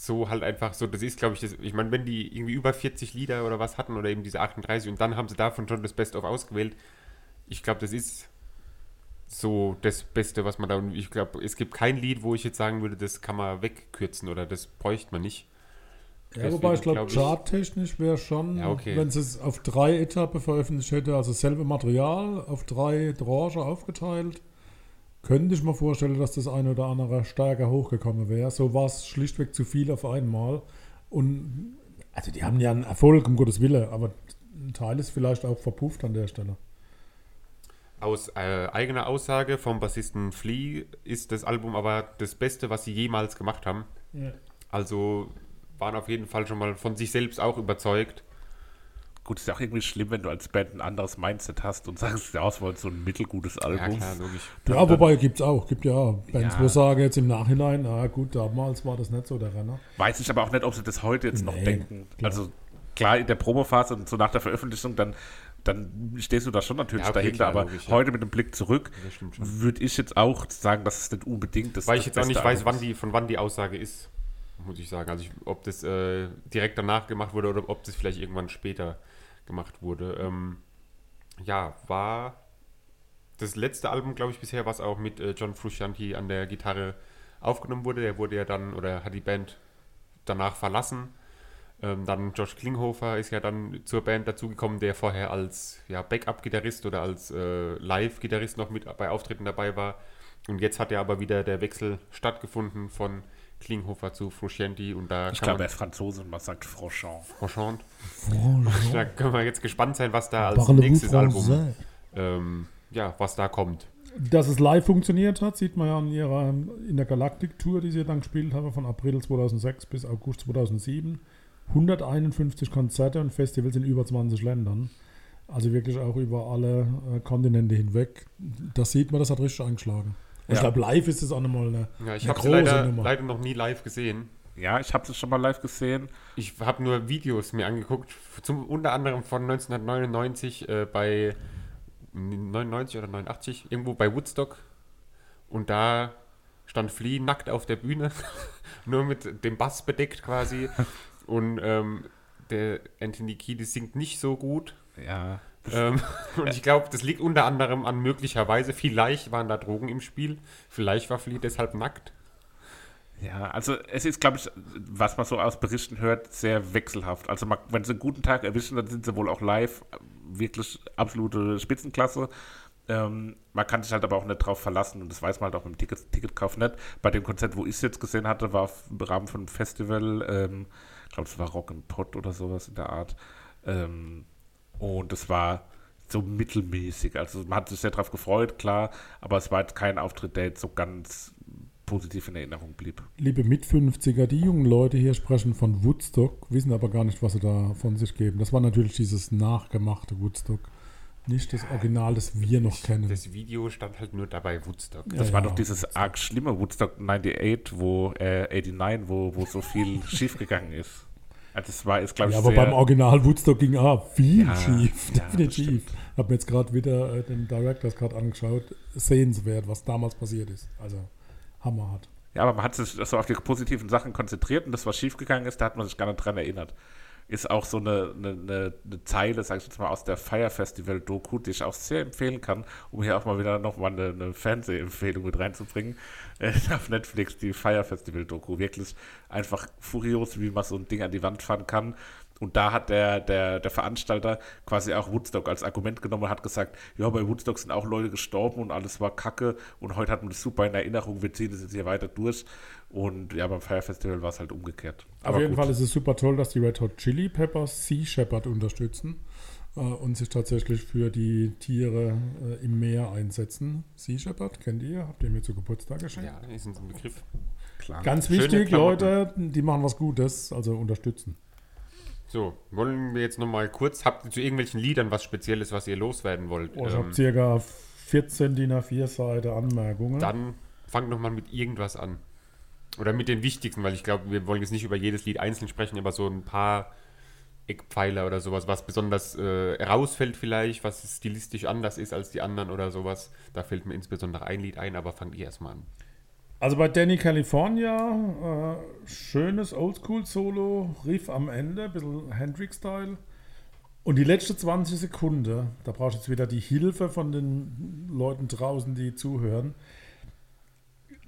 so halt einfach so, das ist glaube ich, das, ich meine, wenn die irgendwie über 40 Lieder oder was hatten oder eben diese 38 und dann haben sie davon schon das Best-of ausgewählt, ich glaube, das ist so das Beste, was man da. Und ich glaube, es gibt kein Lied, wo ich jetzt sagen würde, das kann man wegkürzen oder das bräuchte man nicht. Ja, Deswegen wobei ich glaube, glaub charttechnisch wäre schon, Ja, okay. wenn sie es auf drei Etappen veröffentlicht hätte, also selbe Material, auf drei Tranchen aufgeteilt, könnte ich mir vorstellen, dass das eine oder andere stärker hochgekommen wäre. So war es schlichtweg zu viel auf einmal. Und also die haben ja einen Erfolg, um Gottes Willen, aber ein Teil ist vielleicht auch verpufft an der Stelle. Aus äh, eigener Aussage vom Bassisten Flea ist das Album aber das Beste, was sie jemals gemacht haben. Also waren auf jeden Fall schon mal von sich selbst auch überzeugt. Gut, ist ja auch irgendwie schlimm, wenn du als Band ein anderes Mindset hast und sagst, ja, es war so ein mittelgutes Album. logisch. Ja, wobei gibt es auch. Gibt ja Bands, Ja. wo sagen jetzt im Nachhinein, na gut, damals war das nicht so der Renner. Weiß ich aber auch nicht, ob sie das heute jetzt noch Nee, denken. klar. Also klar, in der Promophase und so nach der Veröffentlichung, dann, dann stehst du da schon natürlich Ja, okay, dahinter. klar, aber logisch, ja. heute mit dem Blick zurück würde ich jetzt auch sagen, dass es nicht unbedingt das Weil das ich jetzt auch nicht weiß, wann die, von wann die Aussage ist, muss ich sagen. Also ich, ob das äh, direkt danach gemacht wurde oder ob das vielleicht irgendwann später gemacht wurde. Ähm, ja, war das letzte Album, glaube ich, bisher, was auch mit äh, John Frusciante an der Gitarre aufgenommen wurde. Der wurde ja dann, oder hat die Band danach verlassen. Ähm, dann Josh Klinghofer ist ja dann zur Band dazugekommen, der vorher als ja, Backup-Gitarrist oder als äh, Live-Gitarrist noch mit bei Auftritten dabei war. Und jetzt hat ja aber wieder der Wechsel stattgefunden von Klinghofer zu Frusciante und da Ich glaube, er man ist Franzose und man sagt Franchon. Franchant. Da können wir jetzt gespannt sein, was da als Parlez-vous nächstes Album, ähm, ja, was da kommt. Dass es live funktioniert hat, sieht man ja an ihrer in der Galactic-Tour, die sie dann gespielt haben, von April 2006 bis August 2007. 151 Konzerte und Festivals in über 20 Ländern. Also wirklich auch über alle äh, Kontinente hinweg. Das sieht man, das hat richtig eingeschlagen. Und Ich Ja. glaube, live ist es auch nochmal eine, Ja, ich eine habe leider, Nummer. leider noch nie live gesehen. Ja, ich habe es schon mal live gesehen. Ich habe nur Videos mir angeguckt, zum, unter anderem von 1999 äh, bei 99 oder 89, irgendwo bei Woodstock. Und da stand Flea nackt auf der Bühne, nur mit dem Bass bedeckt quasi. Und ähm, der Anthony Kiedis singt nicht so gut. Ja. Ähm, und ich glaube, das liegt unter anderem an möglicherweise, vielleicht waren da Drogen im Spiel, vielleicht war Flea deshalb nackt. Ja, also es ist, glaube ich, was man so aus Berichten hört, sehr wechselhaft. Also man, wenn sie einen guten Tag erwischen, dann sind sie wohl auch live wirklich absolute Spitzenklasse. Ähm, man kann sich halt aber auch nicht drauf verlassen und das weiß man halt auch im Ticket, Ticketkauf nicht. Bei dem Konzert, wo ich es jetzt gesehen hatte, war im Rahmen von einem Festival, ähm, ich glaube, es war Rock and Pot oder sowas in der Art. Ähm, und es war so mittelmäßig. Also man hat sich sehr drauf gefreut, klar, aber es war jetzt kein Auftritt, der jetzt so ganz positiv in Erinnerung blieb. Liebe Mit-50er, die jungen Leute hier sprechen von Woodstock, wissen aber gar nicht, was sie da von sich geben. Das war natürlich dieses nachgemachte Woodstock. Nicht das Original, das wir noch kennen. Das Video stand halt nur dabei Woodstock. Das Ja, war ja. doch dieses arg schlimme Woodstock 98, wo, äh, 89, wo, wo so viel schiefgegangen ist. Also es war, ist, glaube ich, Ja, aber beim Original Woodstock ging auch viel Ja, schief. ja, das definitiv. Ich habe mir jetzt gerade wieder äh, den Directors gerade angeschaut. Sehenswert, was damals passiert ist. Also hammerhart. Ja, aber man hat sich so auf die positiven Sachen konzentriert und das, was schiefgegangen ist, da hat man sich gar nicht dran erinnert. Ist auch so eine, eine, eine, eine Zeile, sag ich jetzt mal, aus der Fire Festival Doku, die ich auch sehr empfehlen kann, um hier auch mal wieder nochmal eine, eine Fernsehempfehlung mit reinzubringen. Äh, auf Netflix die Fire Festival Doku. Wirklich einfach furios, wie man so ein Ding an die Wand fahren kann. Und da hat der, der, der Veranstalter quasi auch Woodstock als Argument genommen und hat gesagt, ja, bei Woodstock sind auch Leute gestorben und alles war kacke und heute hat man das super in Erinnerung, wir ziehen das jetzt hier weiter durch. Und ja, beim Fire Festival war es halt umgekehrt. Auf jeden Fall ist es super toll, dass die Red Hot Chili Peppers Sea Shepherd unterstützen. äh, und sich tatsächlich für die Tiere äh, im Meer einsetzen. Sea Shepherd, kennt ihr? Habt ihr mir zu Geburtstag geschenkt? Ja, ist uns ein Begriff. Klar. Ganz Schöne wichtig, Klamotten. Leute, die machen was Gutes, also unterstützen. So, wollen wir jetzt nochmal kurz, habt ihr zu irgendwelchen Liedern was Spezielles, was ihr loswerden wollt? Oh, ich Ähm, habe circa 14 DIN A4 Seite Anmerkungen. dann fangt nochmal mit irgendwas an. Oder mit den wichtigsten, weil ich glaube, wir wollen jetzt nicht über jedes Lied einzeln sprechen, aber so ein paar Eckpfeiler oder sowas, was besonders äh, herausfällt vielleicht, was stilistisch anders ist als die anderen oder sowas. Da fällt mir insbesondere ein Lied ein, aber fangt ihr erstmal an. Also bei Danny California, äh, schönes Oldschool-Solo, Riff am Ende, ein bisschen Hendrix-Style. Und die letzte 20 Sekunden, da brauchst du jetzt wieder die Hilfe von den Leuten draußen, die zuhören.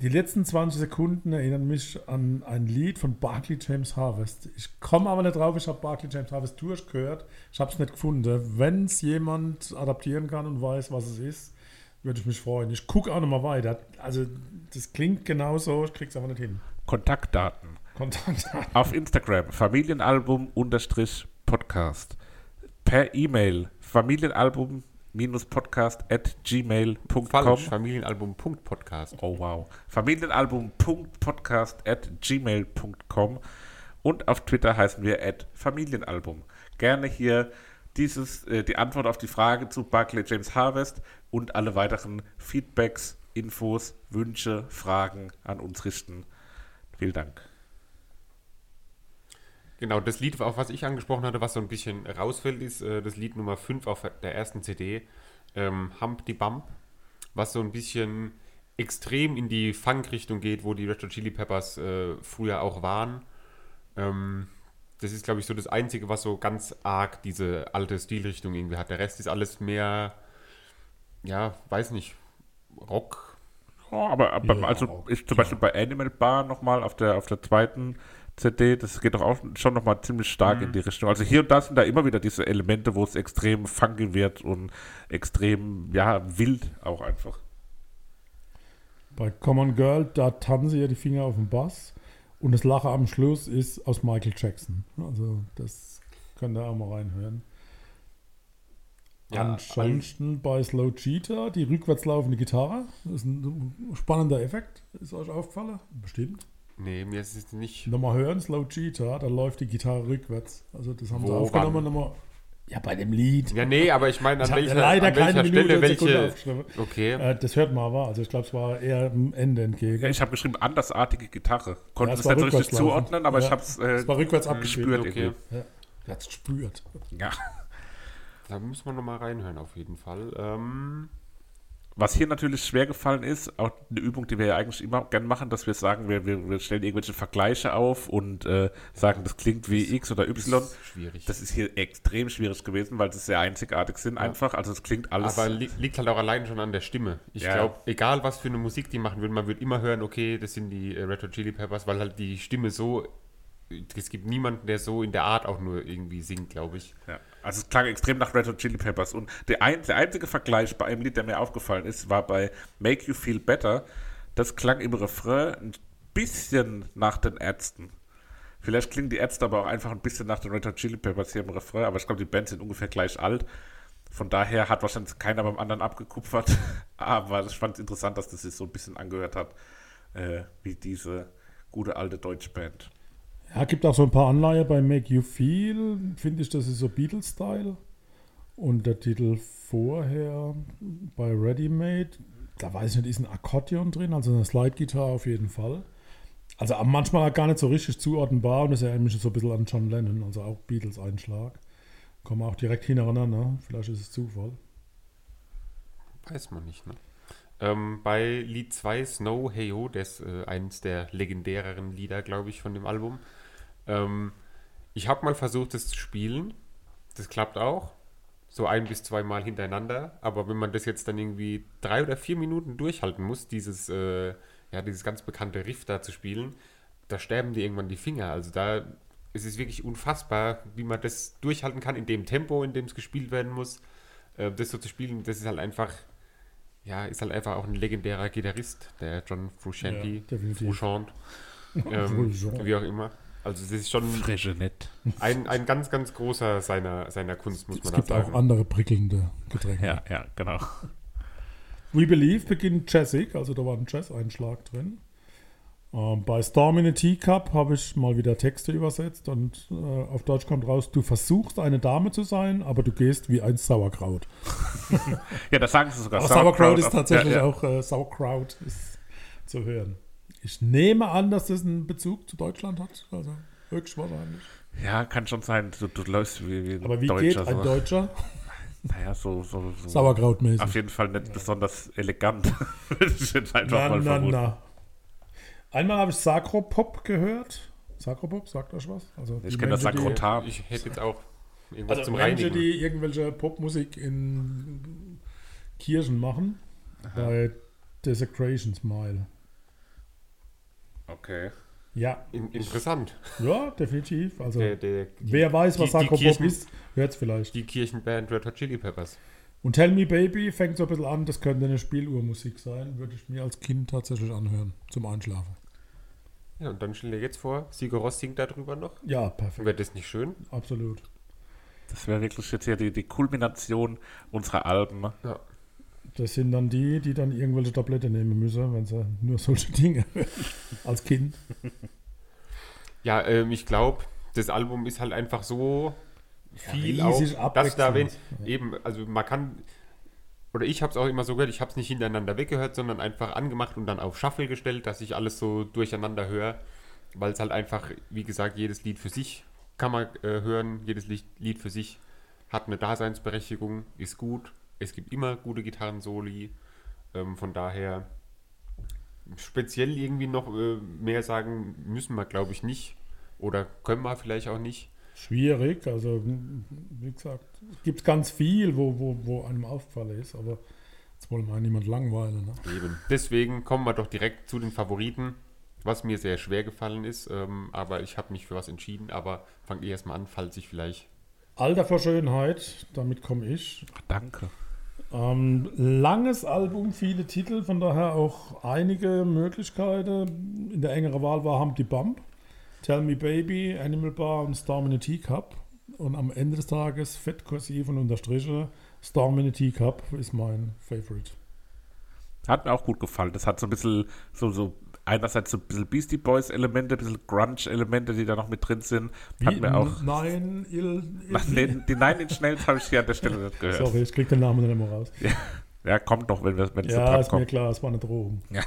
Die letzten 20 Sekunden erinnern mich an ein Lied von Barclay James Harvest. Ich komme aber nicht drauf, ich habe Barclay James Harvest durchgehört. Ich habe es nicht gefunden. Wenn es jemand adaptieren kann und weiß, was es ist, würde ich mich freuen. Ich gucke auch nochmal weiter. Also, das klingt genauso, ich krieg's aber nicht hin. Kontaktdaten. Kontakt. Auf Instagram Familienalbum-Podcast. Per E-Mail Familienalbum-podcast at gmail.com. Falsch, Familienalbum.podcast. Oh wow. Familienalbum.podcast at gmail.com und auf Twitter heißen wir at Familienalbum. Gerne hier dieses, äh, die Antwort auf die Frage zu Barclay James Harvest und alle weiteren Feedbacks, Infos, Wünsche, Fragen an uns richten. Vielen Dank. Genau, das Lied, auf was ich angesprochen hatte, was so ein bisschen rausfällt, ist äh, das Lied Nummer 5 auf der ersten CD, ähm, Humpty Bump, was so ein bisschen extrem in die Funk-Richtung geht, wo die Red Hot Chili Peppers äh, früher auch waren. Ähm, das ist, glaube ich, so das Einzige, was so ganz arg diese alte Stilrichtung irgendwie hat. Der Rest ist alles mehr, ja, weiß nicht, Rock. Ja, aber, aber Ja, also auch, ich zum Beispiel bei Animal Bar nochmal auf der, auf der zweiten CD, das geht doch auch schon nochmal ziemlich stark in die Richtung. Also hier und da sind da immer wieder diese Elemente, wo es extrem funky wird und extrem, ja, wild auch einfach. Bei Common Girl, da tanzen ja die Finger auf den Bass. Und das Lachen am Schluss ist aus Michael Jackson. Also, das könnt ihr auch mal reinhören. Ja, Ansonsten bei Slow Cheetah, die rückwärts laufende Gitarre. Das ist ein spannender Effekt. Ist euch aufgefallen? Bestimmt. Nee, mir ist es nicht. Nochmal hören, Slow Cheetah, da läuft die Gitarre rückwärts. Also das haben sie Wo, aufgenommen. Nochmal. Ja, bei dem Lied. Ja, nee, aber ich meine, an welcher, leider an welcher keine Minute Stelle welche. Okay. Äh, das hört man aber. Also ich glaube, es war eher am Ende entgegen. Ja, ich habe geschrieben, andersartige Gitarre. Konnte Ja, es war nicht so richtig zuordnen, aber Ja, ich habe es äh, es war rückwärts abgespielt. gespürt. okay. Ja. Er hat's gespürt. Ja. Da müssen wir nochmal reinhören, auf jeden Fall. Ähm, Was hier natürlich schwer gefallen ist, auch eine Übung, die wir ja eigentlich immer gern machen, dass wir sagen, wir, wir, wir stellen irgendwelche Vergleiche auf und äh, sagen, das klingt wie X oder Y. ist schwierig. Das ist hier extrem schwierig gewesen, weil sie sehr einzigartig sind einfach. Also es klingt alles. aber li liegt halt auch allein schon an der Stimme. Ich Ja. glaube, egal was für eine Musik die machen würden, man würde immer hören, okay, das sind die äh, Red Hot Chili Peppers, weil halt die Stimme so. Es gibt niemanden, der so in der Art auch nur irgendwie singt, glaube ich. Ja, also es klang extrem nach Red Hot Chili Peppers. Und der, ein, der einzige Vergleich bei einem Lied, der mir aufgefallen ist, war bei Make You Feel Better. Das klang im Refrain ein bisschen nach den Ärzten. Vielleicht klingen die Ärzte aber auch einfach ein bisschen nach den Red Hot Chili Peppers hier im Refrain, aber ich glaube, die Bands sind ungefähr gleich alt. Von daher hat wahrscheinlich keiner beim anderen abgekupfert. aber ich fand es interessant, dass das sich so ein bisschen angehört hat, äh, wie diese gute alte Deutschband. Ja, gibt auch so ein paar Anleihen bei Make You Feel. Finde ich, das ist so Beatles-Style. Und der Titel vorher bei Ready Made, da weiß ich nicht, ist ein Akkordeon drin, also eine Slide-Gitarre auf jeden Fall. Also manchmal auch gar nicht so richtig zuordnenbar und das erinnert mich so ein bisschen an John Lennon, also auch Beatles-Einschlag. Kommen auch direkt hintereinander, vielleicht ist es Zufall. Weiß man nicht, ne? Ähm, bei Lied 2, Snow Hey Ho, das ist äh, eines der legendäreren Lieder, glaube ich, von dem Album. Ähm, ich habe mal versucht, das zu spielen. Das klappt auch. So ein bis zweimal hintereinander. Aber wenn man das jetzt dann irgendwie drei oder vier Minuten durchhalten muss, dieses, äh, ja, dieses ganz bekannte Riff da zu spielen, da sterben dir irgendwann die Finger. Also da es ist wirklich unfassbar, wie man das durchhalten kann in dem Tempo, in dem es gespielt werden muss. Äh, das so zu spielen, das ist halt einfach, ja, ist halt einfach auch ein legendärer Gitarrist, der John Frusciante, Ja. Frusciante, ähm, wie auch immer. Also es ist schon Frische nett. ein, ein ganz, ganz großer seiner, seiner Kunst, muss Es man da gibt auch sagen. andere prickelnde Getränke. Ja, ja, genau. We Believe beginnt jazzig, also da war ein Jazz-Einschlag drin. Ähm, bei Storm in a Teacup habe ich mal wieder Texte übersetzt und äh, auf Deutsch kommt raus, du versuchst eine Dame zu sein, aber du gehst wie ein Sauerkraut. Ja, das sagen sie sogar. Aber Sauerkraut ist auf- tatsächlich ja, ja. auch äh, Sauerkraut ist zu hören. Ich nehme an, dass das einen Bezug zu Deutschland hat. Also höchstwahrscheinlich. Ja, kann schon sein. Du, du läufst wie, wie ein Aber wie Deutscher. geht ein so. Deutscher? Naja, so, so, so. Sauerkrautmäßig. Auf jeden Fall nicht besonders elegant. Ich jetzt einfach Na, mal na, vermuten. na. Einmal habe ich Sakropop gehört. Sakropop, sagt euch was? Also Ich kenne das Sakrotar. Ich hätte jetzt auch irgendwas Also zum Menschen, Reinigen. die irgendwelche Popmusik in Kirchen machen. Bei Desecration Smile. Okay. Ja, In, interessant. ja, definitiv. Also Der, der, wer weiß, was Kirchen- ist, hört es vielleicht. die Kirchenband Red Hot Chili Peppers. Und Tell Me Baby fängt so ein bisschen an, das könnte eine Spieluhrmusik sein, würde ich mir als Kind tatsächlich anhören, zum Einschlafen. Ja, und dann stell dir jetzt vor, Sigur Ross singt darüber noch. Ja, perfekt, Wäre das nicht schön? absolut. Das wäre wirklich jetzt hier die, die Kulmination unserer Alben. Ja. Das sind dann die, die dann irgendwelche Tablette nehmen müssen, wenn sie nur solche Dinge als Kind. Ja, ähm, ich glaube, das Album ist halt einfach so viel riesig auch, dass da wenn abwechslungsreich. eben, also man kann oder ich habe es auch immer so gehört, ich habe es nicht hintereinander weggehört, sondern einfach angemacht und dann auf Shuffle gestellt, dass ich alles so durcheinander höre, weil es halt einfach, wie gesagt, jedes Lied für sich kann man äh, hören, jedes Lied, Lied für sich hat eine Daseinsberechtigung, ist gut, es gibt immer gute Gitarrensoli, ähm, von daher speziell irgendwie noch äh, mehr sagen müssen wir, glaube ich, nicht. Oder können wir vielleicht auch nicht. Schwierig, also wie gesagt, es gibt ganz viel, wo, wo, wo einem aufgefallen ist, aber jetzt wollen wir ja niemand langweilen. Ne? Eben. Deswegen kommen wir doch direkt zu den Favoriten, was mir sehr schwer gefallen ist. Ähm, aber ich habe mich für was entschieden. Aber fangt ihr erstmal an, falls ich vielleicht. Alter vor Schönheit, damit komme ich. Ach, danke. Ähm, langes Album, viele Titel, von daher auch einige Möglichkeiten. In der engeren Wahl war Humpty Bump, Tell Me Baby, Animal Bar und Storm in a Teacup. Und am Ende des Tages, fett kursiv und unterstriche, Storm in a Teacup ist mein Favorite. Hat mir auch gut gefallen. Das hat so ein bisschen, so, so einerseits so ein bisschen Beastie Boys Elemente, ein bisschen Grunge-Elemente, die da noch mit drin sind. Hat mir auch. Nein, il, il, die Nine Inch Nails habe ich hier an der Stelle nicht gehört. Sorry, ich krieg den Namen nicht mehr raus. Ja, kommt noch, wenn wir wenn es Ja, dran ist mir kommt. klar, es war eine Drohung.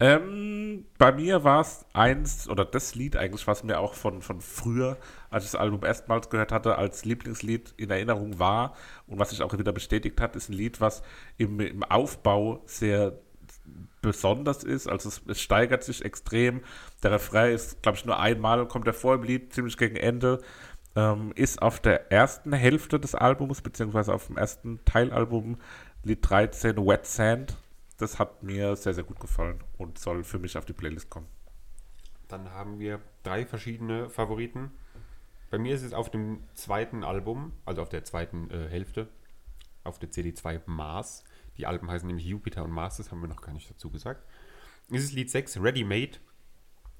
Ähm, bei mir war es eins, oder das Lied eigentlich, was mir auch von, von früher, als ich das Album erstmals gehört hatte, als Lieblingslied in Erinnerung war und was sich auch wieder bestätigt hat, ist ein Lied, was im, im Aufbau sehr besonders ist. Also es, es steigert sich extrem. Der Refrain ist, glaube ich, nur einmal, kommt er vor im Lied, ziemlich gegen Ende. Ähm, ist auf der ersten Hälfte des Albums, beziehungsweise auf dem ersten Teilalbum, Lied 13, Wet Sand. Das hat mir sehr, sehr gut gefallen und soll für mich auf die Playlist kommen. Dann haben wir drei verschiedene Favoriten. Bei mir ist es auf dem zweiten Album, also auf der zweiten äh, Hälfte, auf der CD2 Mars. Die Alben heißen nämlich Jupiter und Mars, das haben wir noch gar nicht dazu gesagt. Es ist Lied 6, Ready Made.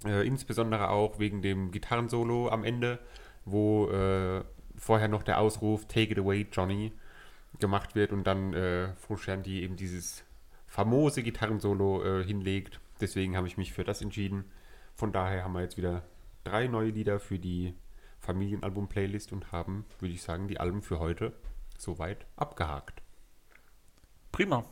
Äh, insbesondere auch wegen dem Gitarrensolo am Ende, wo äh, vorher noch der Ausruf Take it away, Johnny gemacht wird und dann äh, Frusciante eben dieses famose Gitarrensolo äh, hinlegt. Deswegen habe ich mich für das entschieden. Von daher haben wir jetzt wieder drei neue Lieder für die Familienalbum-Playlist und haben, würde ich sagen, die Alben für heute soweit abgehakt. Prima.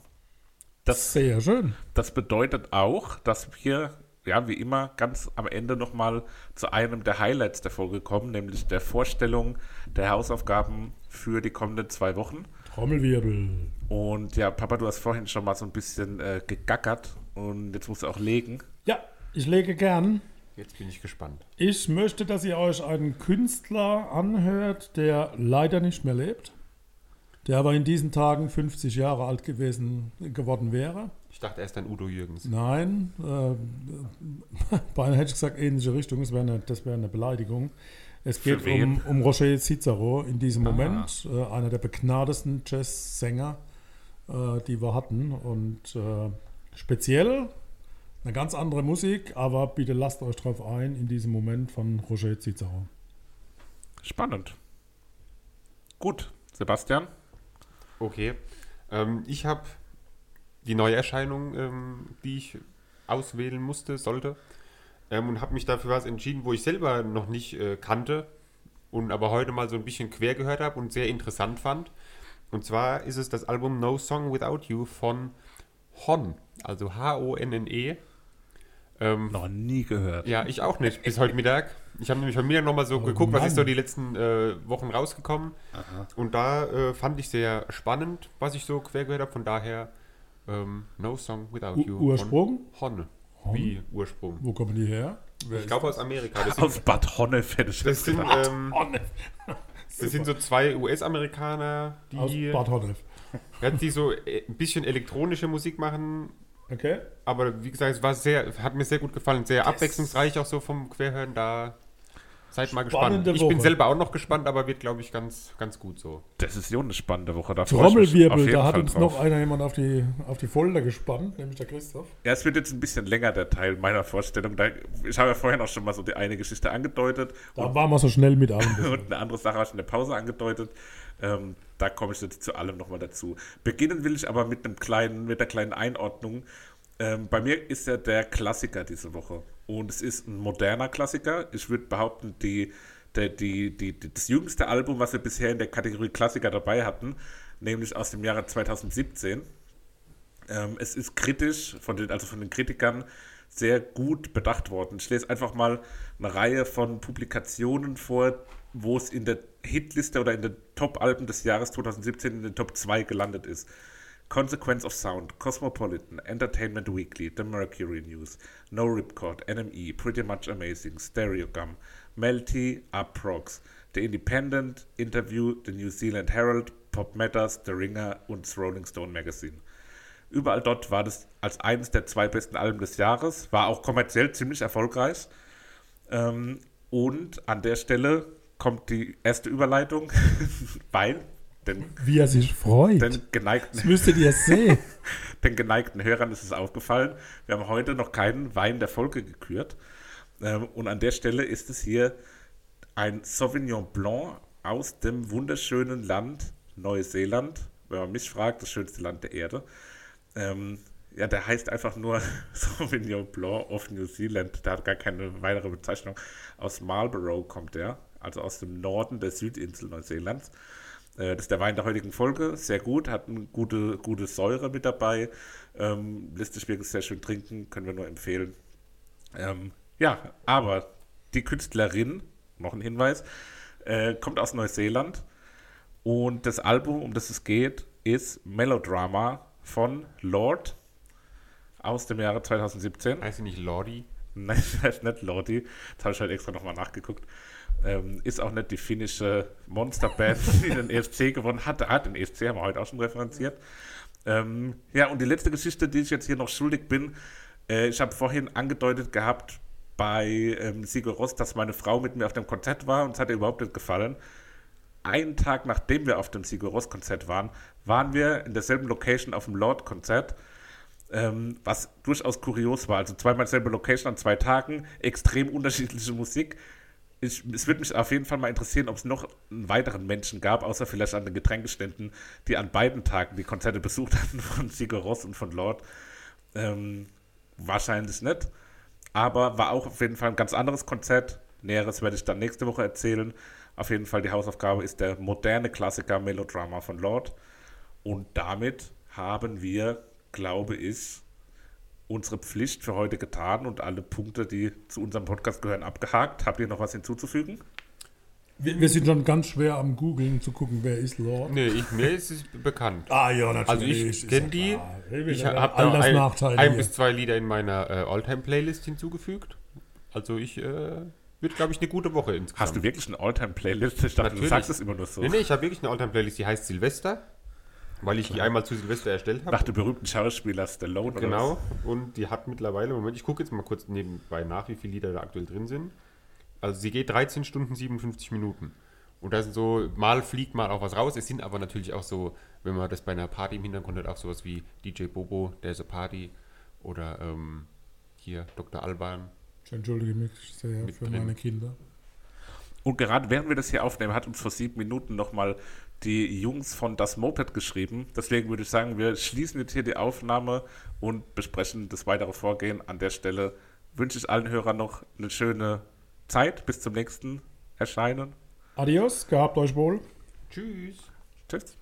Das, Sehr schön. das bedeutet auch, dass wir, ja, wie immer, ganz am Ende nochmal zu einem der Highlights der Folge kommen, nämlich der Vorstellung der Hausaufgaben für die kommenden zwei Wochen. Trommelwirbel. Und ja, Papa, du hast vorhin schon mal so ein bisschen äh, gegackert und jetzt musst du auch legen. Ja, ich lege gern. Jetzt bin ich gespannt. Ich möchte, dass ihr euch einen Künstler anhört, der leider nicht mehr lebt, der aber in diesen Tagen 50 Jahre alt gewesen geworden wäre. Ich dachte erst an Udo Jürgens. Nein, äh, beinahe hätte ich gesagt, ähnliche Richtung, das wäre eine, das wäre eine Beleidigung. Es geht um, um Roger Cicero in diesem Moment, äh, einer der begnadesten Jazzsänger, äh, die wir hatten. Und äh, speziell Eine ganz andere Musik, aber bitte lasst euch drauf ein in diesem Moment von Roger Cicero. Spannend. Gut, Sebastian. Okay. Ähm, ich habe die Neuerscheinung, ähm, die ich auswählen musste, sollte, ähm, und habe mich dafür was entschieden, wo ich selber noch nicht äh, kannte und aber heute mal so ein bisschen quer gehört habe und sehr interessant fand. Und zwar ist es das Album No Song Without You von Hon, also H-O-N-N-E. Ähm, Noch nie gehört. ja, ich auch nicht, bis heute Mittag. Ich habe nämlich heute Mittag nochmal so Oh geguckt, was Mann. ist so die letzten äh, Wochen rausgekommen. Und da äh, fand ich sehr spannend, was ich so quer gehört habe. Von daher ähm, No Song Without U- You. Ursprung? Von Hon. Wie Ursprung? Wo kommen die her? Ich glaube aus Amerika. Das sind, Aus Bad Honnef hätte ich das sind, ähm, das sind so zwei US-Amerikaner, Aus die, Bad Honnef. ja, die so äh, ein bisschen elektronische Musik machen. Okay. Aber wie gesagt, es war sehr, hat mir sehr gut gefallen. Sehr abwechslungsreich auch so vom Querhören. Da seid mal gespannt. Spannende Ich bin selber auch noch gespannt, aber wird, glaube ich, ganz, ganz gut so. Das ist ja eine spannende Woche. Da Trommelwirbel, da hat Fall uns drauf. noch einer jemand auf die, auf die Folter gespannt, nämlich der Christoph. Ja, es wird jetzt ein bisschen länger, der Teil meiner Vorstellung. Da, ich habe ja vorhin auch schon mal so die eine Geschichte angedeutet Da waren wir so schnell mit allem. und eine andere Sache habe ich in der Pause angedeutet. Ähm, da komme ich jetzt zu allem nochmal dazu. Beginnen will ich aber mit einem kleinen, mit einer kleinen Einordnung. Ähm, bei mir ist ja der Klassiker diese Woche. Und es ist ein moderner Klassiker. Ich würde behaupten, die, der, die, die, das jüngste Album, was wir bisher in der Kategorie Klassiker dabei hatten, nämlich aus dem Jahre 2017. Ähm, es ist kritisch, von den, also von den Kritikern, sehr gut bedacht worden. Ich lese einfach mal eine Reihe von Publikationen vor, wo es in der Hitliste oder in den Top-Alben des Jahres 2017 in den Top 2 gelandet ist. Consequence of Sound, Cosmopolitan, Entertainment Weekly, The Mercury News, No Ripcord, NME, Pretty Much Amazing, Stereogum, Melty, Uproxx, The Independent, Interview, The New Zealand Herald, Pop Matters, The Ringer und das Rolling Stone Magazine. Überall dort war das als eines der zwei besten Alben des Jahres, war auch kommerziell ziemlich erfolgreich. Ähm, und an der Stelle kommt die erste Überleitung, weil den, Wie er sich freut. den, geneigten, das müsstet ihr sehen. den geneigten Hörern ist es aufgefallen. Wir haben heute noch keinen Wein der Folge gekürt. Ähm, und an der Stelle ist es hier ein Sauvignon Blanc aus dem wunderschönen Land Neuseeland. Wenn man mich fragt, das schönste Land der Erde. Ähm, ja, der heißt einfach nur Sauvignon Blanc of New Zealand. Der hat gar keine weitere Bezeichnung. Aus Marlborough kommt der, also aus dem Norden der Südinsel Neuseelands. Äh, Das ist der Wein der heutigen Folge. Sehr gut, hat eine gute, gute Säure mit dabei. Ähm, lässt sich wirklich sehr schön trinken, können wir nur empfehlen. Ähm, ja, aber die Künstlerin, noch ein Hinweis, äh, kommt aus Neuseeland. Und das Album, um das es geht, ist Melodrama von Lord aus dem Jahre 2017. Heißt sie nicht Lordi? Nein, das heißt nicht Lordi. Das habe ich halt extra nochmal nachgeguckt. Ähm, ist auch nicht die finnische Monsterband, die den ESC gewonnen hat. Ah, den ESC haben wir heute auch schon referenziert. Ähm, ja, und die letzte Geschichte, die ich jetzt hier noch schuldig bin, äh, ich habe vorhin angedeutet gehabt bei ähm, Sigur Ross, dass meine Frau mit mir auf dem Konzert war und es hat ihr überhaupt nicht gefallen. Einen Tag nachdem wir auf dem Sigur Ross Konzert waren, waren wir in derselben Location auf dem Lord-Konzert ähm, was durchaus kurios war. Also zweimal selbe Location an zwei Tagen, extrem unterschiedliche Musik. Ich, es würde mich auf jeden Fall mal interessieren, ob es noch einen weiteren Menschen gab, außer vielleicht an den Getränkeständen, die an beiden Tagen die Konzerte besucht hatten von Sigur Ross und von Lord. Ähm, wahrscheinlich nicht. Aber war auch auf jeden Fall ein ganz anderes Konzert. Näheres werde ich dann nächste Woche erzählen. Auf jeden Fall die Hausaufgabe ist der moderne Klassiker Melodrama von Lord. Und damit haben wir, glaube ich, unsere Pflicht für heute getan und alle Punkte, die zu unserem Podcast gehören, abgehakt. Habt ihr noch was hinzuzufügen? Wir, wir sind schon ganz schwer am Googeln zu gucken, wer ist Lord. Nee, ich, mir ist es bekannt. Ah ja, natürlich. Also ich kenne die. klar. Ich habe da das ein, Nachteil ein bis zwei Lieder in meiner äh, Alltime-Playlist hinzugefügt. Also ich äh, wird, glaube ich, eine gute Woche insgesamt. Hast du wirklich eine Alltime-Playlist? Ich dachte, Natürlich. du sagst es immer nur so. Nee, nee, ich habe wirklich eine Alltime-Playlist, die heißt Silvester, weil ich die einmal zu Silvester erstellt habe. Nach dem berühmten Schauspieler Stallone oder Genau. Und die hat mittlerweile, Moment, ich gucke jetzt mal kurz nebenbei nach, wie viele Lieder da aktuell drin sind. Also sie geht 13 Stunden 57 Minuten. Und da sind so, mal fliegt mal auch was raus. Es sind aber natürlich auch so, wenn man das bei einer Party im Hintergrund hat, auch sowas wie DJ Bobo, There's a Party oder ähm, hier Dr. Alban. Ich entschuldige mich sehr Mit für drin. meine Kinder. Und gerade während wir das hier aufnehmen, hat uns vor sieben Minuten nochmal die Jungs von Das Moped geschrieben. Deswegen würde ich sagen, wir schließen jetzt hier die Aufnahme und besprechen das weitere Vorgehen. An der Stelle wünsche ich allen Hörern noch eine schöne Zeit. Bis zum nächsten Erscheinen. Adios, gehabt euch wohl. Tschüss. Tschüss.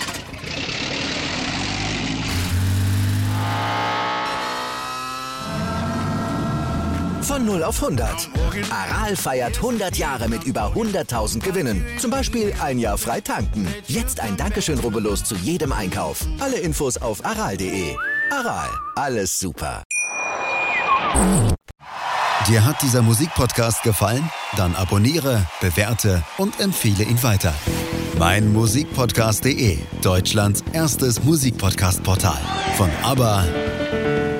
Von 0 auf 100. Aral feiert 100 Jahre mit über 100.000 Gewinnen. Zum Beispiel ein Jahr frei tanken. Jetzt ein Dankeschön, rubbellos zu jedem Einkauf. Alle Infos auf aral.de. Aral, alles super. Dir hat dieser Musikpodcast gefallen? Dann abonniere, bewerte und empfehle ihn weiter. Mein Musikpodcast.de, Deutschlands erstes Musikpodcast-Portal. Von ABBA